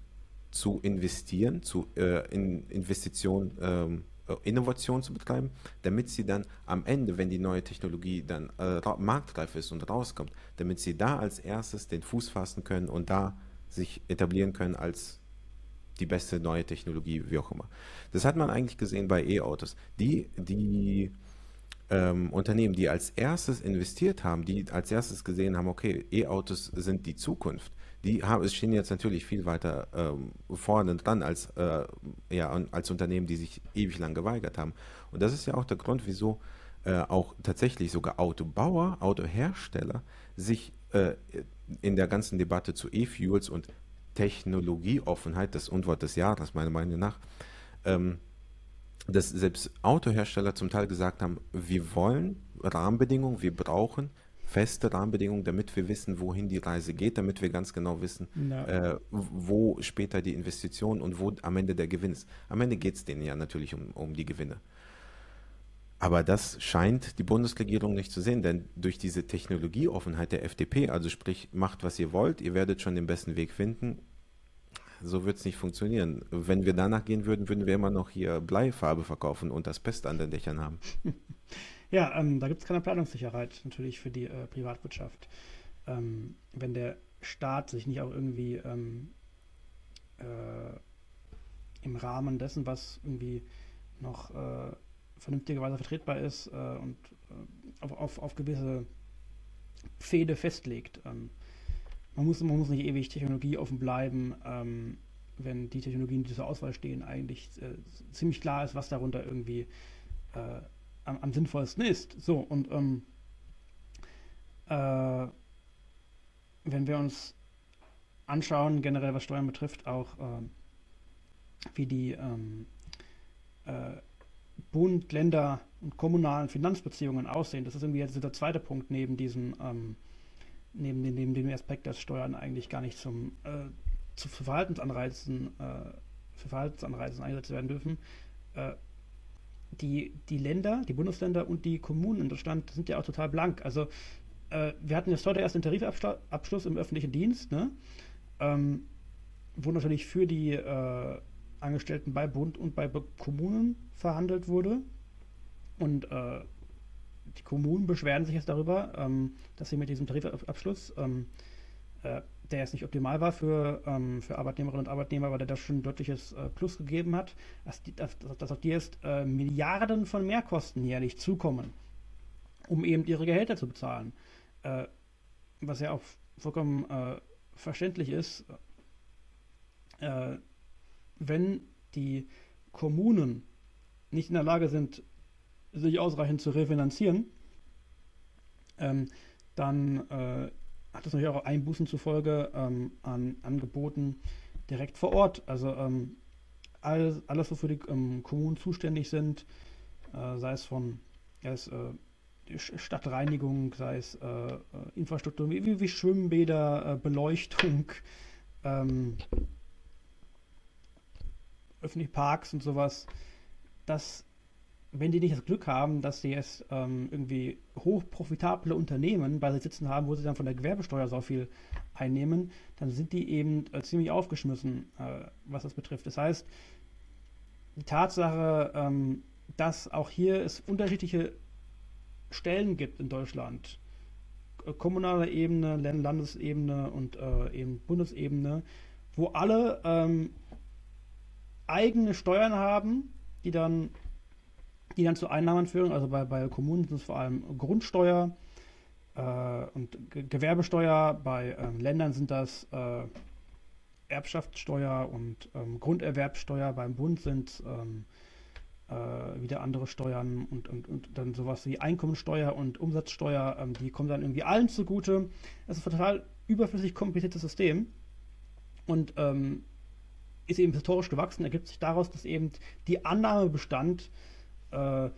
zu investieren, zu in Investitionen, ähm, äh, Innovation zu betreiben, damit sie dann am Ende, wenn die neue Technologie dann äh, marktreif ist und rauskommt, damit sie da als erstes den Fuß fassen können und da sich etablieren können als die beste neue Technologie, wie auch immer. Das hat man eigentlich gesehen bei E-Autos. Die, die ähm, Unternehmen, die als erstes investiert haben, die als erstes gesehen haben, okay, E-Autos sind die Zukunft, die haben, stehen jetzt natürlich viel weiter ähm, vorne dran als, äh, ja, als Unternehmen, die sich ewig lang geweigert haben. Und das ist ja auch der Grund, wieso äh, auch tatsächlich sogar Autobauer, Autohersteller sich äh, in der ganzen Debatte zu E-Fuels und Technologieoffenheit, das Unwort des Jahres meiner Meinung nach, ähm, dass selbst Autohersteller zum Teil gesagt haben, wir wollen Rahmenbedingungen, wir brauchen feste Rahmenbedingungen, damit wir wissen, wohin die Reise geht, damit wir ganz genau wissen, ja. äh, wo später die Investition und wo am Ende der Gewinn ist. Am Ende geht es denen ja natürlich um, um die Gewinne. Aber das scheint die Bundesregierung nicht zu sehen, denn durch diese Technologieoffenheit der FDP, also sprich, macht was ihr wollt, ihr werdet schon den besten Weg finden, so wird es nicht funktionieren. Wenn wir danach gehen würden, würden wir immer noch hier Bleifarbe verkaufen und das Pest an den Dächern haben. (laughs) Ja, ähm, da gibt es keine Planungssicherheit natürlich für die äh, Privatwirtschaft. Ähm, wenn der Staat sich nicht auch irgendwie ähm, äh, im Rahmen dessen, was irgendwie noch äh, vernünftigerweise vertretbar ist äh, und äh, auf, auf, auf, gewisse Pfade festlegt. Ähm, man, muss, man muss nicht ewig technologieoffen bleiben, ähm, wenn die Technologien, die zur Auswahl stehen, eigentlich äh, ziemlich klar ist, was darunter irgendwie äh, am, am, sinnvollsten ist. So, und ähm, äh, wenn wir uns anschauen, generell was Steuern betrifft, auch äh, wie die ähm, äh, Bund, Länder und kommunalen Finanzbeziehungen aussehen. Das ist irgendwie jetzt der zweite Punkt neben diesem, ähm, neben, dem, neben dem Aspekt, dass Steuern eigentlich gar nicht zum, äh, zu Verhaltensanreizen, äh, für Verhaltensanreizen eingesetzt werden dürfen. Die, die Länder, die Bundesländer und die Kommunen in Deutschland sind ja auch total blank. Also äh, wir hatten jetzt heute erst den Tarifabschluss im öffentlichen Dienst, ne? ähm, wo natürlich für die äh, Angestellten bei Bund und bei Kommunen verhandelt wurde. Und äh, die Kommunen beschweren sich jetzt darüber, ähm, dass sie mit diesem Tarifabschluss, ähm, äh, der jetzt nicht optimal war für, ähm, für Arbeitnehmerinnen und Arbeitnehmer, aber der da schon ein deutliches äh, Plus gegeben hat, dass, die, dass, dass auf die jetzt äh, Milliarden von Mehrkosten jährlich zukommen, um eben ihre Gehälter zu bezahlen. Äh, was ja auch vollkommen äh, verständlich ist wenn die Kommunen nicht in der Lage sind, sich ausreichend zu refinanzieren, ähm, dann äh, hat das natürlich auch Einbußen zufolge ähm, an Angeboten direkt vor Ort. Also ähm, alles, alles, wofür die ähm, Kommunen zuständig sind, äh, sei es von sei es, äh, Stadtreinigung, sei es äh, äh, Infrastruktur wie, wie Schwimmbäder, äh, Beleuchtung, ähm, öffentliche Parks und sowas, dass, wenn die nicht das Glück haben, dass sie jetzt ähm, irgendwie hochprofitable Unternehmen bei sich sitzen haben, wo sie dann von der Gewerbesteuer so viel einnehmen, dann sind die eben äh, ziemlich aufgeschmissen, äh, was das betrifft. Das heißt, die Tatsache, ähm, dass auch hier es unterschiedliche Stellen gibt in Deutschland, äh, kommunale Ebene, Landesebene und äh, eben Bundesebene, wo alle ähm, eigene Steuern haben, die dann, die dann zu Einnahmen führen. Also bei, bei Kommunen sind es vor allem Grundsteuer äh, und Ge Gewerbesteuer. Bei ähm, Ländern sind das äh, Erbschaftssteuer und ähm, Grunderwerbsteuer. Beim Bund sind ähm, äh, wieder andere Steuern und, und, und dann sowas wie Einkommensteuer und Umsatzsteuer. Ähm, die kommen dann irgendwie allen zugute. Das ist ein total überflüssig kompliziertes System. Und ähm, ist eben historisch gewachsen, ergibt sich daraus, dass eben die Annahme bestand, äh,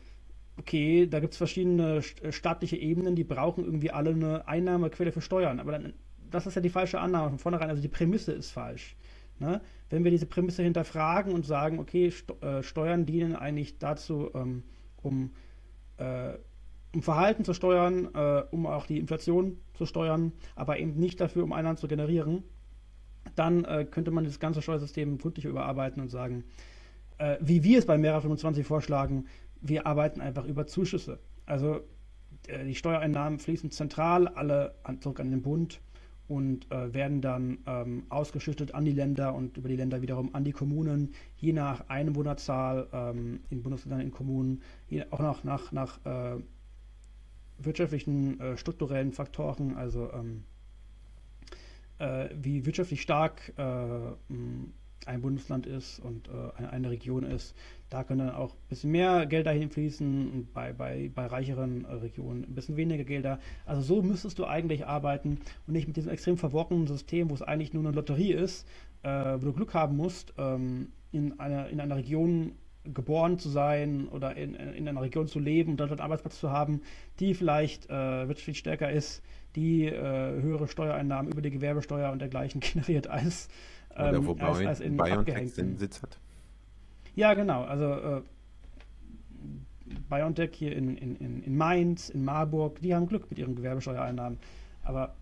okay, da gibt es verschiedene äh, staatliche Ebenen, die brauchen irgendwie alle eine Einnahmequelle für Steuern. Aber dann, das ist ja die falsche Annahme von vornherein. Also die Prämisse ist falsch. Ne? Wenn wir diese Prämisse hinterfragen und sagen, okay, äh, Steuern dienen eigentlich dazu, ähm, um, äh, um Verhalten zu steuern, äh, um auch die Inflation zu steuern, aber eben nicht dafür, um Einnahmen zu generieren, dann äh, könnte man das ganze Steuersystem gründlich überarbeiten und sagen, äh, wie wir es bei Mera 25 vorschlagen, wir arbeiten einfach über Zuschüsse. Also äh, die Steuereinnahmen fließen zentral alle an, zurück an den Bund und äh, werden dann ähm, ausgeschüttet an die Länder und über die Länder wiederum an die Kommunen, je nach Einwohnerzahl ähm, in Bundesländern, in Kommunen, je, auch noch nach, nach äh, wirtschaftlichen, äh, strukturellen Faktoren, also ähm, äh, wie wirtschaftlich stark äh, ein Bundesland ist und äh, eine, Region ist. Da können dann auch ein bisschen mehr Geld dahin fließen und bei, bei, bei reicheren äh, Regionen ein bisschen weniger Gelder. Also so müsstest du eigentlich arbeiten und nicht mit diesem extrem verworrenen System, wo es eigentlich nur eine Lotterie ist, äh, wo du Glück haben musst, ähm, in, einer, in einer Region geboren zu sein oder in, in einer Region zu leben und dort einen Arbeitsplatz zu haben, die vielleicht äh, wirtschaftlich stärker ist, die äh, höhere Steuereinnahmen über die Gewerbesteuer und dergleichen (laughs) generiert als oder ähm, wo als, als in BioNTech den Sitz hat. Ja, genau. Also äh, BioNTech hier in, in, in Mainz, in Marburg, die haben Glück mit ihren Gewerbesteuereinnahmen. Aber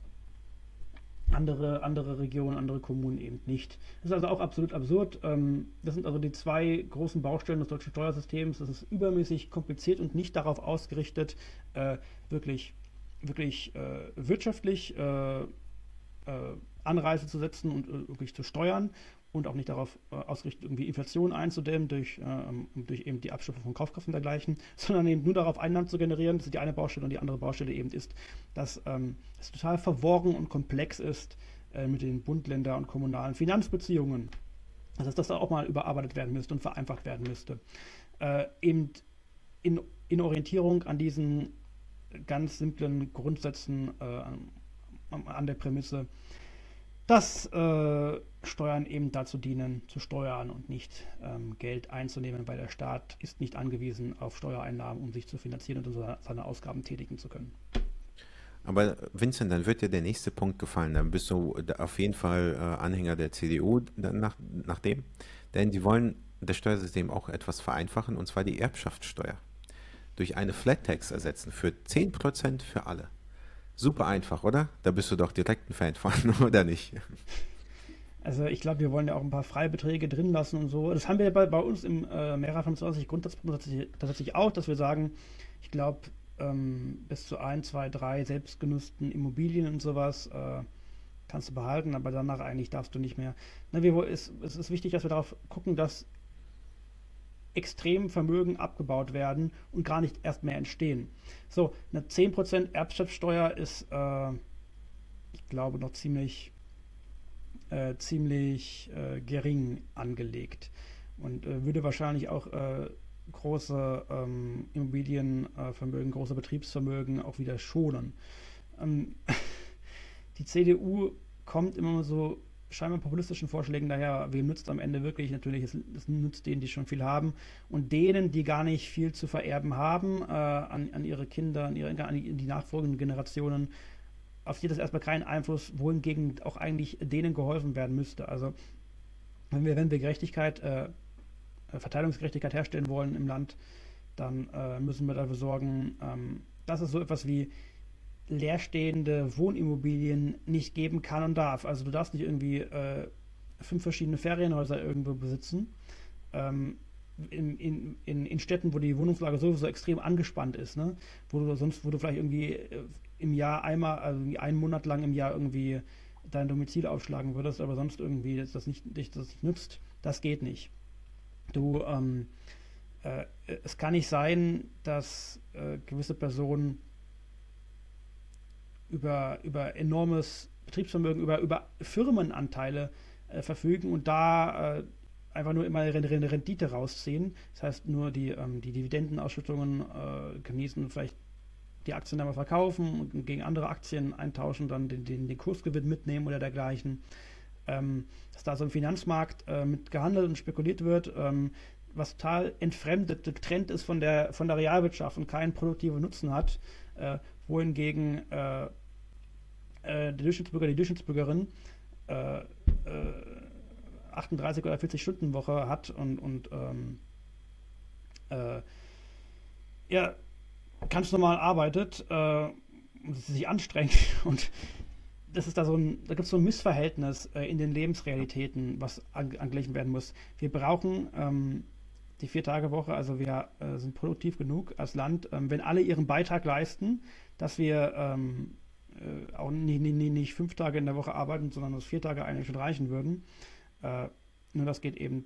andere, andere Regionen, andere Kommunen eben nicht. Das ist also auch absolut absurd. Ähm, das sind also die zwei großen Baustellen des deutschen Steuersystems. Das ist übermäßig kompliziert und nicht darauf ausgerichtet, äh, wirklich, wirklich äh, wirtschaftlich äh, Anreize zu setzen und äh, wirklich zu steuern und auch nicht darauf äh, ausgerichtet, irgendwie Inflation einzudämmen durch, äh, durch eben die Abschaffung von Kaufkraft und dergleichen, (laughs) sondern eben nur darauf Einnahmen zu generieren. Das ist die eine Baustelle und die andere Baustelle eben ist, dass ähm, es total verworren und komplex ist äh, mit den Bund, Länder und kommunalen Finanzbeziehungen. Also dass das auch mal überarbeitet werden müsste und vereinfacht werden müsste. Äh, eben in, in Orientierung an diesen ganz simplen Grundsätzen äh, an der Prämisse, dass äh, Steuern eben dazu dienen, zu steuern und nicht ähm, Geld einzunehmen, weil der Staat ist nicht angewiesen auf Steuereinnahmen, um sich zu finanzieren und seine Ausgaben tätigen zu können. Aber Vincent, dann wird dir der nächste Punkt gefallen. Dann bist du auf jeden Fall äh, Anhänger der CDU nach, nach dem. Denn die wollen das Steuersystem auch etwas vereinfachen, und zwar die Erbschaftssteuer. Durch eine Flat Tax ersetzen für 10% für alle. Super einfach, oder? Da bist du doch direkt ein Fan von, (laughs) oder nicht? Also ich glaube, wir wollen ja auch ein paar Freibeträge drin lassen und so. Das haben wir bei, bei uns im äh, Mehrer 25 Grundsatzpunkt tatsächlich auch, dass wir sagen, ich glaube, ähm, bis zu ein, zwei, drei selbstgenutzten Immobilien und sowas äh, kannst du behalten, aber danach eigentlich darfst du nicht mehr. Na, wir, es, es ist wichtig, dass wir darauf gucken, dass extremen Vermögen abgebaut werden und gar nicht erst mehr entstehen. So, eine 10% Erbschaftssteuer ist, äh, ich glaube, noch ziemlich, äh, ziemlich äh, gering angelegt und äh, würde wahrscheinlich auch äh, große ähm, Immobilienvermögen, große Betriebsvermögen auch wieder schonen. Ähm, (laughs) die CDU kommt immer so scheinbar populistischen Vorschlägen daher, wem nützt am Ende wirklich? Natürlich, es, es, nützt denen, die schon viel haben und denen, die gar nicht viel zu vererben haben, äh, an, an, ihre Kinder, an, ihre, an die, nachfolgenden Generationen, auf die das erstmal keinen Einfluss, wohingegen auch eigentlich denen geholfen werden müsste. Also wenn wir, wenn wir Gerechtigkeit, äh, Verteilungsgerechtigkeit herstellen wollen im Land, dann äh, müssen wir dafür sorgen, ähm, dass es so etwas wie leerstehende Wohnimmobilien nicht geben kann und darf. Also du darfst nicht irgendwie äh, fünf verschiedene Ferienhäuser irgendwo besitzen. Ähm, in, in, in, in, Städten, wo die Wohnungslage sowieso extrem angespannt ist, ne? wo du sonst, wo du vielleicht irgendwie äh, im Jahr einmal, also einen Monat lang im Jahr irgendwie dein Domizil aufschlagen würdest, aber sonst irgendwie das nicht, dich das nicht nützt, das geht nicht. Du, ähm, äh, es kann nicht sein, dass äh, gewisse Personen über, über enormes Betriebsvermögen, über, über Firmenanteile äh, verfügen und da äh, einfach nur immer eine Rendite rausziehen. Das heißt, nur die, ähm, die Dividendenausschüttungen äh, genießen, vielleicht die Aktien dann mal verkaufen und gegen andere Aktien eintauschen, dann den, den, den Kursgewinn mitnehmen oder dergleichen. Ähm, dass da so im Finanzmarkt äh, mit gehandelt und spekuliert wird, ähm, was total entfremdet, getrennt ist von der, von der Realwirtschaft und keinen produktiven Nutzen hat, äh, wohingegen äh, äh, der Durchschnittsbürger, die Durchschnittsbürgerin äh, äh, 38 oder 40 Stunden Woche hat und, und ähm, äh, ja, ganz normal arbeitet äh, und sich anstrengt (laughs) und das ist da so ein, da gibt es so ein Missverhältnis äh, in den Lebensrealitäten, was an, angeglichen werden muss. Wir brauchen ähm, die Vier-Tage-Woche, also wir äh, sind produktiv genug als Land, ähm, wenn alle ihren Beitrag leisten, dass wir ähm, äh, auch nicht, nicht, nicht, fünf Tage in der Woche arbeiten, sondern dass vier Tage eigentlich schon reichen würden. Äh, nur das geht eben,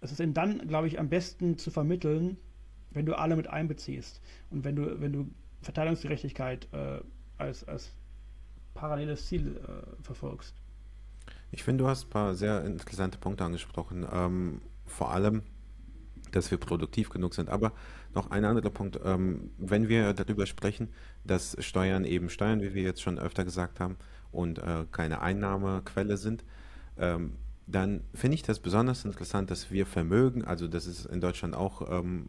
es ist eben dann, glaube ich, am besten zu vermitteln, wenn du alle mit einbeziehst und wenn du, wenn du Verteilungsgerechtigkeit äh, als, als paralleles Ziel äh, verfolgst. Ich finde, du hast ein paar sehr interessante Punkte angesprochen. Ähm, vor allem, dass wir produktiv genug sind. Aber noch ein anderer Punkt, ähm, wenn wir darüber sprechen, dass Steuern eben Steuern, wie wir jetzt schon öfter gesagt haben, und äh, keine Einnahmequelle sind, ähm, dann finde ich das besonders interessant, dass wir Vermögen, also das ist in Deutschland auch ähm,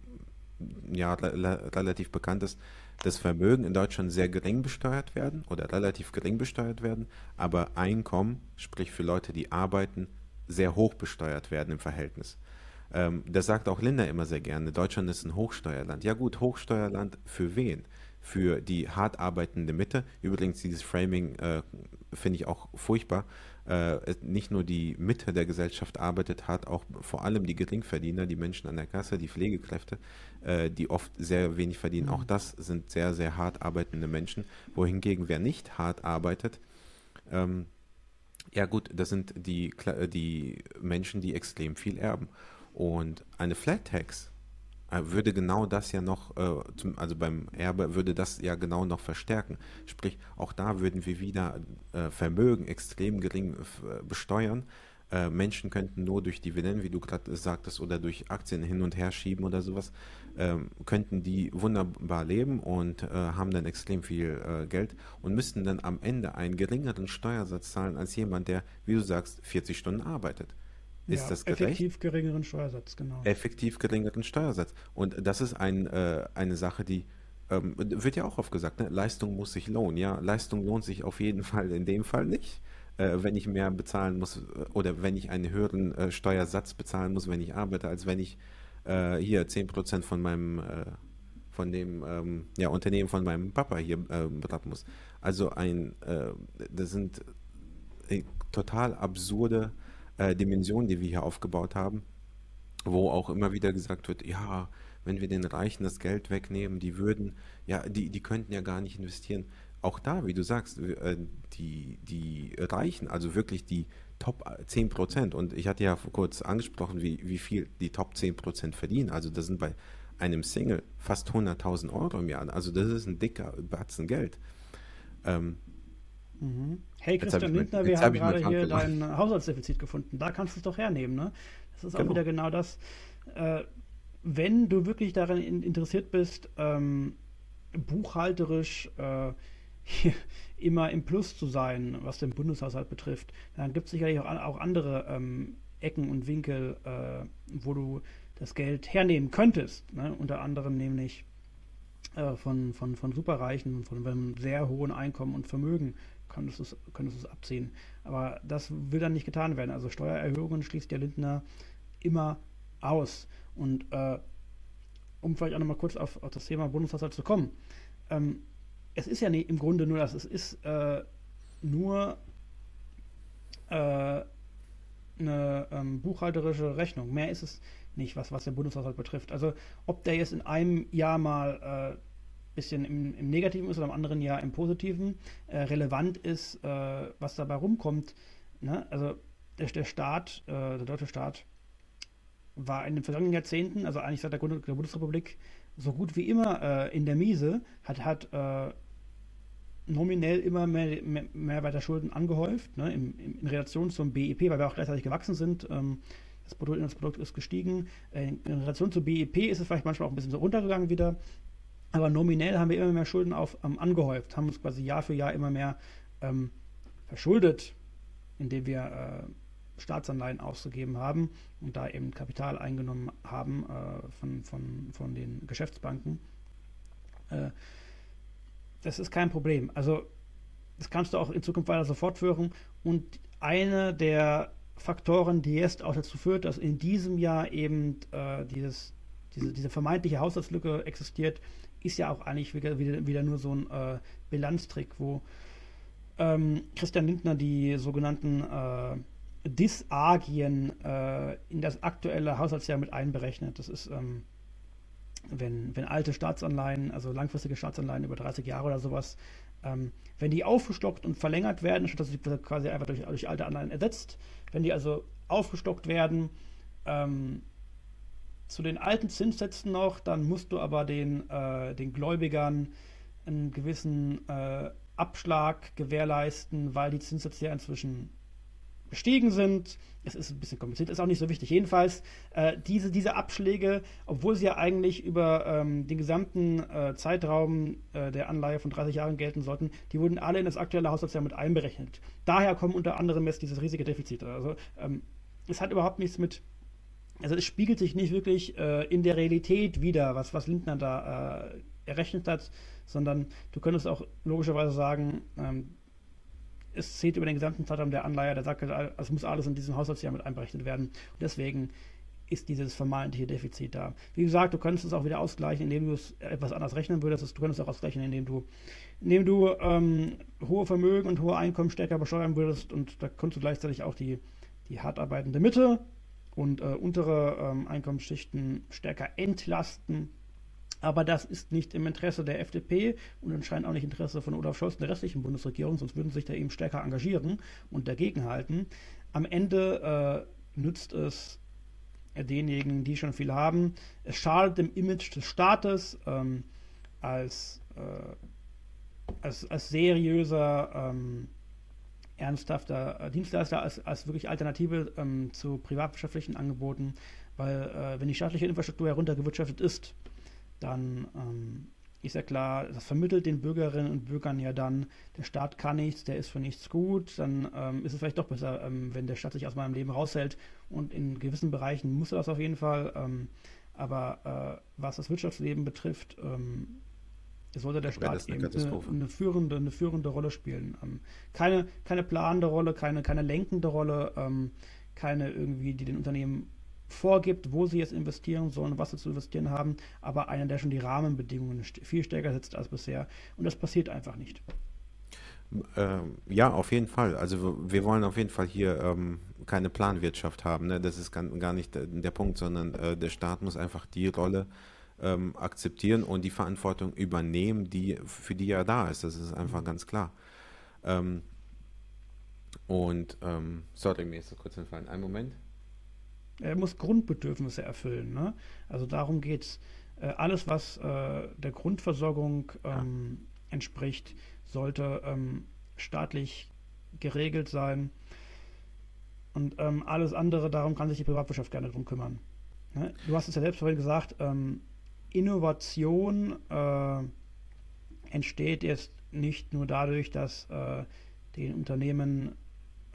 ja, relativ bekannt ist, dass Vermögen in Deutschland sehr gering besteuert werden oder relativ gering besteuert werden, aber Einkommen, sprich für Leute, die arbeiten, sehr hoch besteuert werden im Verhältnis. Ähm, das sagt auch Linda immer sehr gerne. Deutschland ist ein Hochsteuerland. Ja gut, Hochsteuerland für wen? Für die hart arbeitende Mitte. Übrigens, dieses Framing äh, finde ich auch furchtbar. Äh, nicht nur die Mitte der Gesellschaft arbeitet hart, auch vor allem die Geringverdiener, die Menschen an der Kasse, die Pflegekräfte, äh, die oft sehr wenig verdienen. Mhm. Auch das sind sehr, sehr hart arbeitende Menschen. Wohingegen wer nicht hart arbeitet, ähm, ja gut, das sind die, die Menschen, die extrem viel erben. Und eine Flat Tax äh, würde genau das ja noch, äh, zum, also beim Erbe würde das ja genau noch verstärken. Sprich, auch da würden wir wieder äh, Vermögen extrem gering äh, besteuern. Äh, Menschen könnten nur durch Dividenden, wie du gerade sagtest, oder durch Aktien hin und her schieben oder sowas, ähm, könnten die wunderbar leben und äh, haben dann extrem viel Geld und müssten dann am Ende einen geringeren Steuersatz zahlen als jemand, der, wie du sagst, 40 Stunden arbeitet. Ist ja, das gerecht? Effektiv geringeren Steuersatz, genau. Effektiv geringeren Steuersatz. Und das ist ein, äh, eine Sache, die ähm, wird ja auch oft gesagt, ne? Leistung muss sich lohnen. Ja, Leistung lohnt sich auf jeden (laughs) Fall in dem Fall nicht. Äh, wenn ich mehr bezahlen muss äh, oder wenn ich einen höheren äh, Steuersatz bezahlen muss, wenn ich arbeite, als wenn ich äh, hier 10% von meinem äh, von dem ähm, ja, Unternehmen von meinem Papa hier beraten muss. Also ein, das sind total absurde äh, Dimension, die wir hier aufgebaut haben, wo auch immer wieder gesagt wird, ja, wenn wir den Reichen das Geld wegnehmen, die würden, ja, die, die könnten ja gar nicht investieren. Auch da, wie du sagst, äh, die, die Reichen, also wirklich die Top 10 Prozent, und ich hatte ja kurz angesprochen, wie, wie viel die Top 10 Prozent verdienen. Also das sind bei einem Single fast 100.000 Euro im Jahr. Also das ist ein dicker Batzen Geld. Ähm, Mhm. Hey Christian Lindner, wir haben gerade hier dein Haushaltsdefizit gefunden. Da kannst du es doch hernehmen, ne? Das ist genau. auch wieder genau das. Äh, wenn du wirklich daran in, interessiert bist, ähm, buchhalterisch äh, (laughs) immer im Plus zu sein, was den Bundeshaushalt betrifft, dann gibt es sicherlich auch, auch andere ähm, Ecken und Winkel, äh, wo du das Geld hernehmen könntest. Ne? Unter anderem nämlich äh, von, von, von Superreichen, von einem sehr hohen Einkommen und Vermögen könntest du es könntest abziehen. Aber das will dann nicht getan werden. Also Steuererhöhungen schließt der Lindner immer aus. Und äh, um vielleicht auch nochmal kurz auf, auf, das Thema Bundeshaushalt zu kommen. Ähm, es ist ja nie, im Grunde nur das, es ist äh, nur äh, eine ähm, buchhalterische Rechnung. Mehr ist es nicht, was, was den Bundeshaushalt betrifft. Also ob der jetzt in einem Jahr mal äh, bisschen im, im, Negativen ist oder im anderen Jahr im Positiven, äh, relevant ist, äh, was dabei rumkommt. Ne? Also der, der Staat, äh, der deutsche Staat, war in den vergangenen Jahrzehnten, also eigentlich seit der Gründung der Bundesrepublik, so gut wie immer äh, in der Miese, hat, hat äh, nominell immer mehr, mehr, mehr, weiter Schulden angehäuft, ne? in, in, Relation zum BIP, weil wir auch gleichzeitig gewachsen sind. Ähm, das Produkt, ist gestiegen. Äh, in, in Relation zum BIP ist es vielleicht manchmal auch ein bisschen so runtergegangen wieder. Aber nominell haben wir immer mehr Schulden auf, ähm, angehäuft, haben uns quasi Jahr für Jahr immer mehr ähm, verschuldet, indem wir äh, Staatsanleihen ausgegeben haben und da eben Kapital eingenommen haben äh, von, von, von den Geschäftsbanken. Äh, das ist kein Problem. Also das kannst du auch in Zukunft weiter so fortführen. Und eine der Faktoren, die jetzt auch dazu führt, dass in diesem Jahr eben äh, dieses, diese, diese vermeintliche Haushaltslücke existiert, ist ja auch eigentlich wieder, wieder, nur so ein äh, Bilanztrick, wo ähm, Christian Lindner die sogenannten äh, Disagien äh, in das aktuelle Haushaltsjahr mit einberechnet. Das ist, ähm, wenn, wenn alte Staatsanleihen, also langfristige Staatsanleihen über 30 Jahre oder sowas, ähm, wenn die aufgestockt und verlängert werden, statt dass sie quasi einfach durch, durch alte Anleihen ersetzt, wenn die also aufgestockt werden, ähm, zu den alten Zinssätzen noch, dann musst du aber den, äh, den Gläubigern einen gewissen äh, Abschlag gewährleisten, weil die Zinssätze ja inzwischen gestiegen sind. Es ist ein bisschen kompliziert, ist auch nicht so wichtig. Jedenfalls, äh, diese, diese Abschläge, obwohl sie ja eigentlich über ähm, den gesamten äh, Zeitraum äh, der Anleihe von 30 Jahren gelten sollten, die wurden alle in das aktuelle Haushaltsjahr mit einberechnet. Daher kommen unter anderem jetzt dieses riesige Defizite. Also ähm, es hat überhaupt nichts mit also es spiegelt sich nicht wirklich äh, in der Realität wieder, was, was Lindner da äh, errechnet hat, sondern du könntest auch logischerweise sagen, ähm, es zählt über den gesamten Zeitraum der Anleihe, der sagt, es muss alles in diesem Haushaltsjahr mit einberechnet werden. Und deswegen ist dieses vermeintliche Defizit da. Wie gesagt, du könntest es auch wieder ausgleichen, indem du es etwas anders rechnen würdest. Du könntest es auch ausgleichen, indem du, indem du ähm, hohe Vermögen und hohe Einkommen stärker besteuern würdest und da könntest du gleichzeitig auch die, die hart arbeitende Mitte und äh, untere ähm, Einkommensschichten stärker entlasten. Aber das ist nicht im Interesse der FDP und anscheinend auch nicht im Interesse von Olaf Scholz und der restlichen Bundesregierung, sonst würden sie sich da eben stärker engagieren und dagegenhalten. Am Ende äh, nützt es denjenigen, die schon viel haben. Es schadet dem Image des Staates ähm, als, äh, als, als seriöser ähm, ernsthafter Dienstleister als, als wirklich Alternative ähm, zu privatwirtschaftlichen Angeboten, weil äh, wenn die staatliche Infrastruktur heruntergewirtschaftet ist, dann ähm, ist ja klar, das vermittelt den Bürgerinnen und Bürgern ja dann, der Staat kann nichts, der ist für nichts gut, dann ähm, ist es vielleicht doch besser, ähm, wenn der Staat sich aus meinem Leben raushält. Und in gewissen Bereichen muss er das auf jeden Fall, ähm, aber äh, was das Wirtschaftsleben betrifft, ähm, sollte der Staat eine, eine, eine, führende, eine führende Rolle spielen. Ähm, keine, keine planende Rolle, keine, keine lenkende Rolle, ähm, keine irgendwie, die den Unternehmen vorgibt, wo sie jetzt investieren sollen, was sie zu investieren haben, aber einer, der schon die Rahmenbedingungen viel stärker setzt als bisher. Und das passiert einfach nicht. Ähm, ja, auf jeden Fall. Also wir wollen auf jeden Fall hier ähm, keine Planwirtschaft haben. Ne? Das ist gar, gar nicht der, der Punkt, sondern äh, der Staat muss einfach die Rolle ähm, akzeptieren und die Verantwortung übernehmen, die für die er da ist. Das ist einfach mhm. ganz klar. Ähm, und ähm, sorry, mir ist so kurz entfallen. Einen Moment. Er muss Grundbedürfnisse erfüllen. Ne? Also darum geht es. Äh, alles, was äh, der Grundversorgung ähm, ja. entspricht, sollte ähm, staatlich geregelt sein. Und ähm, alles andere, darum kann sich die Privatwirtschaft gerne drum kümmern. Ne? Du hast es ja selbst vorhin gesagt, ähm, Innovation äh, entsteht jetzt nicht nur dadurch, dass äh, den Unternehmen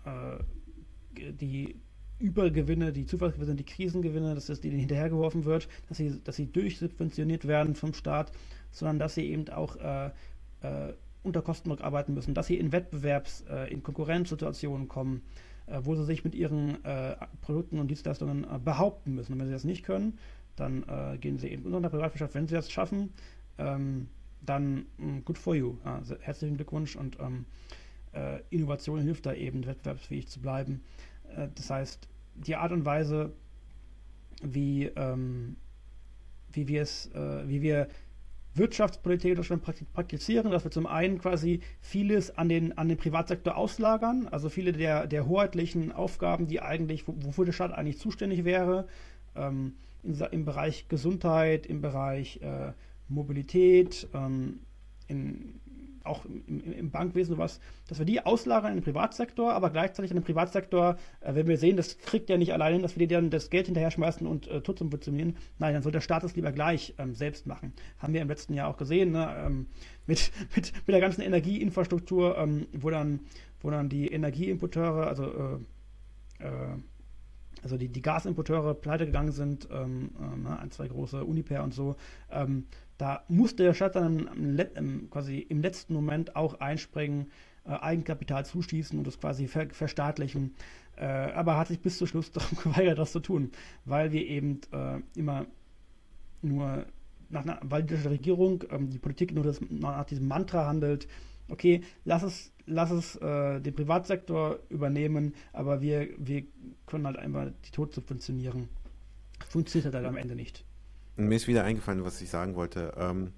äh, die Übergewinne, die Zufallsgewinne, die Krisengewinne, dass das denen hinterhergeworfen wird, dass sie, dass sie durchsubventioniert werden vom Staat, sondern dass sie eben auch äh, äh, unter Kostendruck arbeiten müssen, dass sie in Wettbewerbs-, äh, in Konkurrenzsituationen kommen, wo sie sich mit ihren Produkten und Dienstleistungen behaupten müssen. Und wenn sie das nicht können, dann äh, gehen sie eben unter der Privatwirtschaft. Wenn sie das schaffen, ähm, dann mh, mm, good for you. Also, herzlichen Glückwunsch und ähm, äh, Innovation hilft da eben, wettbewerbsfähig zu bleiben. Äh, das heißt, die Art und Weise, wie, ähm, wie wir es, äh, wie wir Wirtschaftspolitik in Deutschland praktizieren, dass wir zum einen quasi vieles an den, an den Privatsektor auslagern, also viele der, der hoheitlichen Aufgaben, die eigentlich, wofür der Staat eigentlich zuständig wäre, ähm, im Bereich Gesundheit, im Bereich äh, Mobilität, ähm, in, auch im, im, Bankwesen was, dass wir die auslagern in den Privatsektor, aber gleichzeitig in den Privatsektor, äh, wenn wir sehen, das kriegt ja nicht allein hin, dass wir dir dann das Geld hinterher schmeißen und äh, tot subventionieren. Nein, dann soll der Staat es lieber gleich ähm, selbst machen. Haben wir im letzten Jahr auch gesehen, ne? ähm, mit, (laughs) mit, mit der ganzen Energieinfrastruktur, ähm, wo, dann, wo dann die Energieimporteure, also äh, äh also die, die Gasimporteure pleite gegangen sind, ähm, äh, ein, zwei große Uniper und so, ähm, da musste der Staat dann im, im, quasi im letzten Moment auch einspringen, äh, Eigenkapital zuschießen und das quasi ver verstaatlichen. Äh, aber hat sich bis zum Schluss (laughs) darum geweigert, das zu tun, weil wir eben äh, immer nur nach einer, weil die Regierung, ähm, die Politik nur das, nach diesem Mantra handelt, okay, lass es, lass es äh, den Privatsektor übernehmen, aber wir, wir können halt einfach die Tod subventionieren. Funktioniert halt am Ende nicht. Mir ist wieder eingefallen, was ich sagen wollte. Ähm,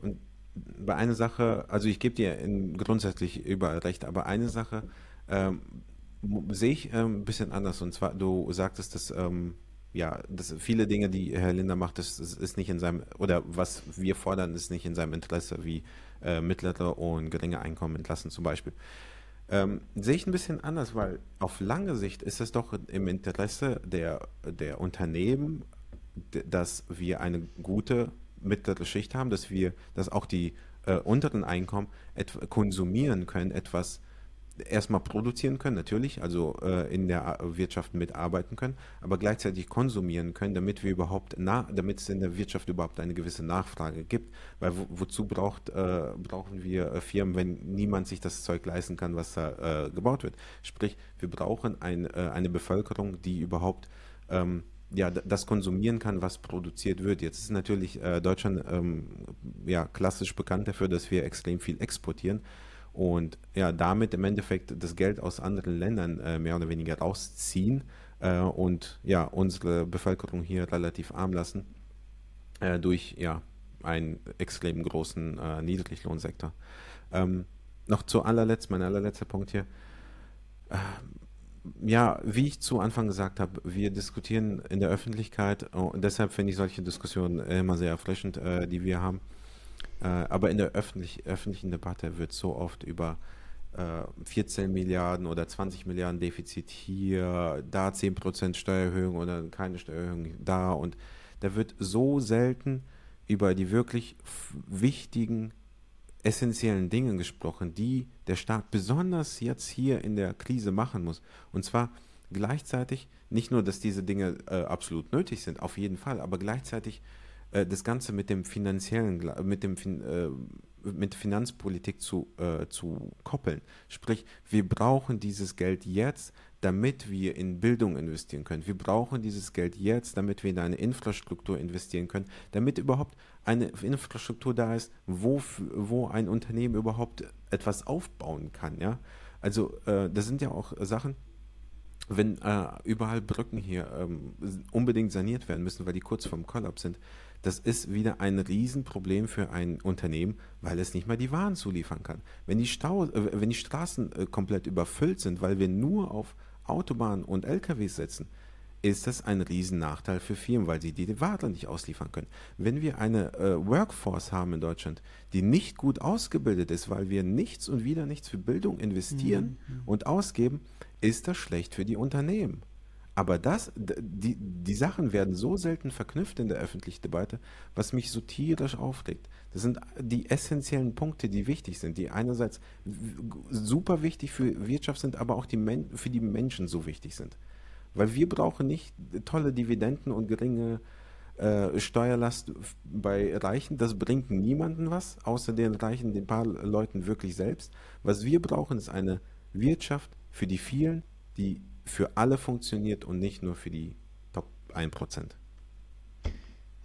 und bei einer Sache, also ich gebe dir in, grundsätzlich überall recht, aber eine Sache ähm, sehe ich ähm, ein bisschen anders. Und zwar, du sagtest, dass ähm, ja, dass viele Dinge, die Herr Linder macht, das, das, ist nicht in seinem, oder was wir fordern, ist nicht in seinem Interesse, wie äh, mittlere und geringe Einkommen entlassen zum Beispiel. Ähm, sehe ich ein bisschen anders, weil auf lange Sicht ist es doch im Interesse der, der Unternehmen, dass wir eine gute mittlere Schicht haben, dass wir, dass auch die äh, unteren Einkommen konsumieren können, etwas erstmal produzieren können, natürlich, also äh, in der Wirtschaft mitarbeiten können, aber gleichzeitig konsumieren können, damit wir überhaupt, na, damit es in der Wirtschaft überhaupt eine gewisse Nachfrage gibt. Weil wo, wozu braucht, äh, brauchen wir äh, Firmen, wenn niemand sich das Zeug leisten kann, was da äh, gebaut wird? Sprich, wir brauchen ein, äh, eine Bevölkerung, die überhaupt ähm, ja, das konsumieren kann, was produziert wird. Jetzt ist natürlich äh, Deutschland ähm, ja, klassisch bekannt dafür, dass wir extrem viel exportieren und ja, damit im Endeffekt das Geld aus anderen Ländern äh, mehr oder weniger rausziehen äh, und ja, unsere Bevölkerung hier relativ arm lassen äh, durch ja, einen extrem großen äh, Niedriglohnsektor. Ähm, noch zu allerletzt, mein allerletzter Punkt hier. Ähm, ja, wie ich zu Anfang gesagt habe, wir diskutieren in der Öffentlichkeit und deshalb finde ich solche Diskussionen immer sehr erfrischend, äh, die wir haben äh, aber in der öffentlich, öffentlichen Debatte wird so oft über äh, 14 Milliarden oder 20 Milliarden Defizit hier, da 10% Steuererhöhung oder keine Steuererhöhung da und da wird so selten über die wirklich wichtigen, essentiellen Dinge gesprochen, die der Staat besonders jetzt hier in der Krise machen muss. Und zwar gleichzeitig nicht nur, dass diese Dinge äh, absolut nötig sind, auf jeden Fall, aber gleichzeitig äh, das Ganze mit dem finanziellen, mit dem äh, mit Finanzpolitik zu, äh, zu koppeln. Sprich, wir brauchen dieses Geld jetzt, damit wir in Bildung investieren können. Wir brauchen dieses Geld jetzt, damit wir in eine Infrastruktur investieren können, damit überhaupt eine Infrastruktur da ist, wo, wo ein Unternehmen überhaupt etwas aufbauen kann. Ja? Also äh, das sind ja auch Sachen, wenn äh, überall Brücken hier ähm, unbedingt saniert werden müssen, weil die kurz vorm Kollaps sind, das ist wieder ein Riesenproblem für ein Unternehmen, weil es nicht mal die Waren zuliefern kann. Wenn die, Stau, äh, wenn die Straßen äh, komplett überfüllt sind, weil wir nur auf Autobahnen und LKWs setzen, ist das ein Riesennachteil für Firmen, weil sie die Ware nicht ausliefern können. Wenn wir eine äh, Workforce haben in Deutschland, die nicht gut ausgebildet ist, weil wir nichts und wieder nichts für Bildung investieren mhm. und ausgeben, ist das schlecht für die Unternehmen. Aber das, die, die Sachen werden so selten verknüpft in der öffentlichen Debatte, was mich so tierisch aufregt. Das sind die essentiellen Punkte, die wichtig sind, die einerseits super wichtig für Wirtschaft sind, aber auch die für die Menschen so wichtig sind. Weil wir brauchen nicht tolle Dividenden und geringe äh, Steuerlast bei Reichen. Das bringt niemanden was, außer den Reichen, den paar Leuten wirklich selbst. Was wir brauchen, ist eine Wirtschaft für die vielen, die für alle funktioniert und nicht nur für die Top 1%.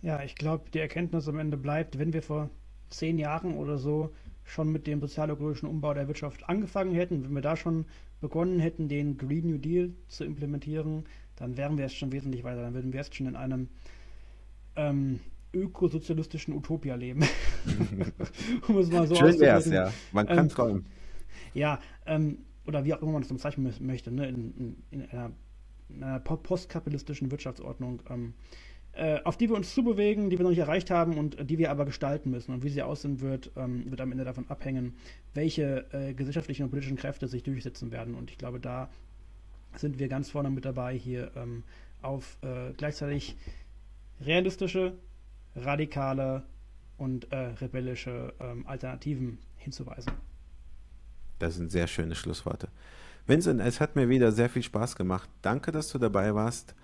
Ja, ich glaube, die Erkenntnis am Ende bleibt, wenn wir vor zehn Jahren oder so schon mit dem sozialökologischen Umbau der Wirtschaft angefangen hätten, wenn wir da schon begonnen hätten, den Green New Deal zu implementieren, dann wären wir jetzt schon wesentlich weiter. Dann würden wir jetzt schon in einem ähm, ökosozialistischen Utopia leben. (laughs) (laughs) um es mal so Schön wär's, ja. Man kann ähm, träumen. Ja, ähm, oder wie auch immer man es bezeichnen möchte, ne, in, in, in einer, einer postkapitalistischen Wirtschaftsordnung, ähm, äh, auf die wir uns zubewegen, die wir noch nicht erreicht haben und äh, die wir aber gestalten müssen. Und wie sie aussehen wird, ähm, wird am Ende davon abhängen, welche äh, gesellschaftlichen und politischen Kräfte sich durchsetzen werden. Und ich glaube, da sind wir ganz vorne mit dabei, hier ähm, auf äh, gleichzeitig realistische, radikale und äh, rebellische ähm, Alternativen hinzuweisen. Das sind sehr schöne Schlussworte. Vincent, es hat mir wieder sehr viel Spaß gemacht. Danke, dass du dabei warst.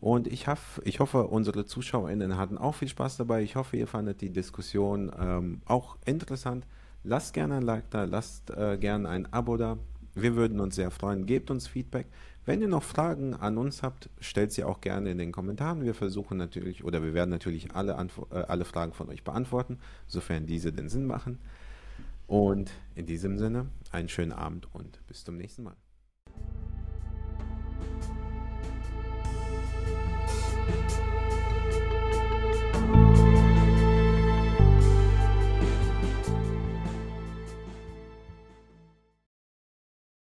Und ich, haf, ich hoffe, unsere ZuschauerInnen hatten auch viel Spaß dabei. Ich hoffe, ihr fandet die Diskussion ähm, auch interessant. Lasst gerne ein Like da, lasst äh, gerne ein Abo da. Wir würden uns sehr freuen. Gebt uns Feedback. Wenn ihr noch Fragen an uns habt, stellt sie auch gerne in den Kommentaren. Wir versuchen natürlich oder wir werden natürlich alle, Antwo äh, alle Fragen von euch beantworten, sofern diese den Sinn machen. Und in diesem Sinne, einen schönen Abend und bis zum nächsten Mal.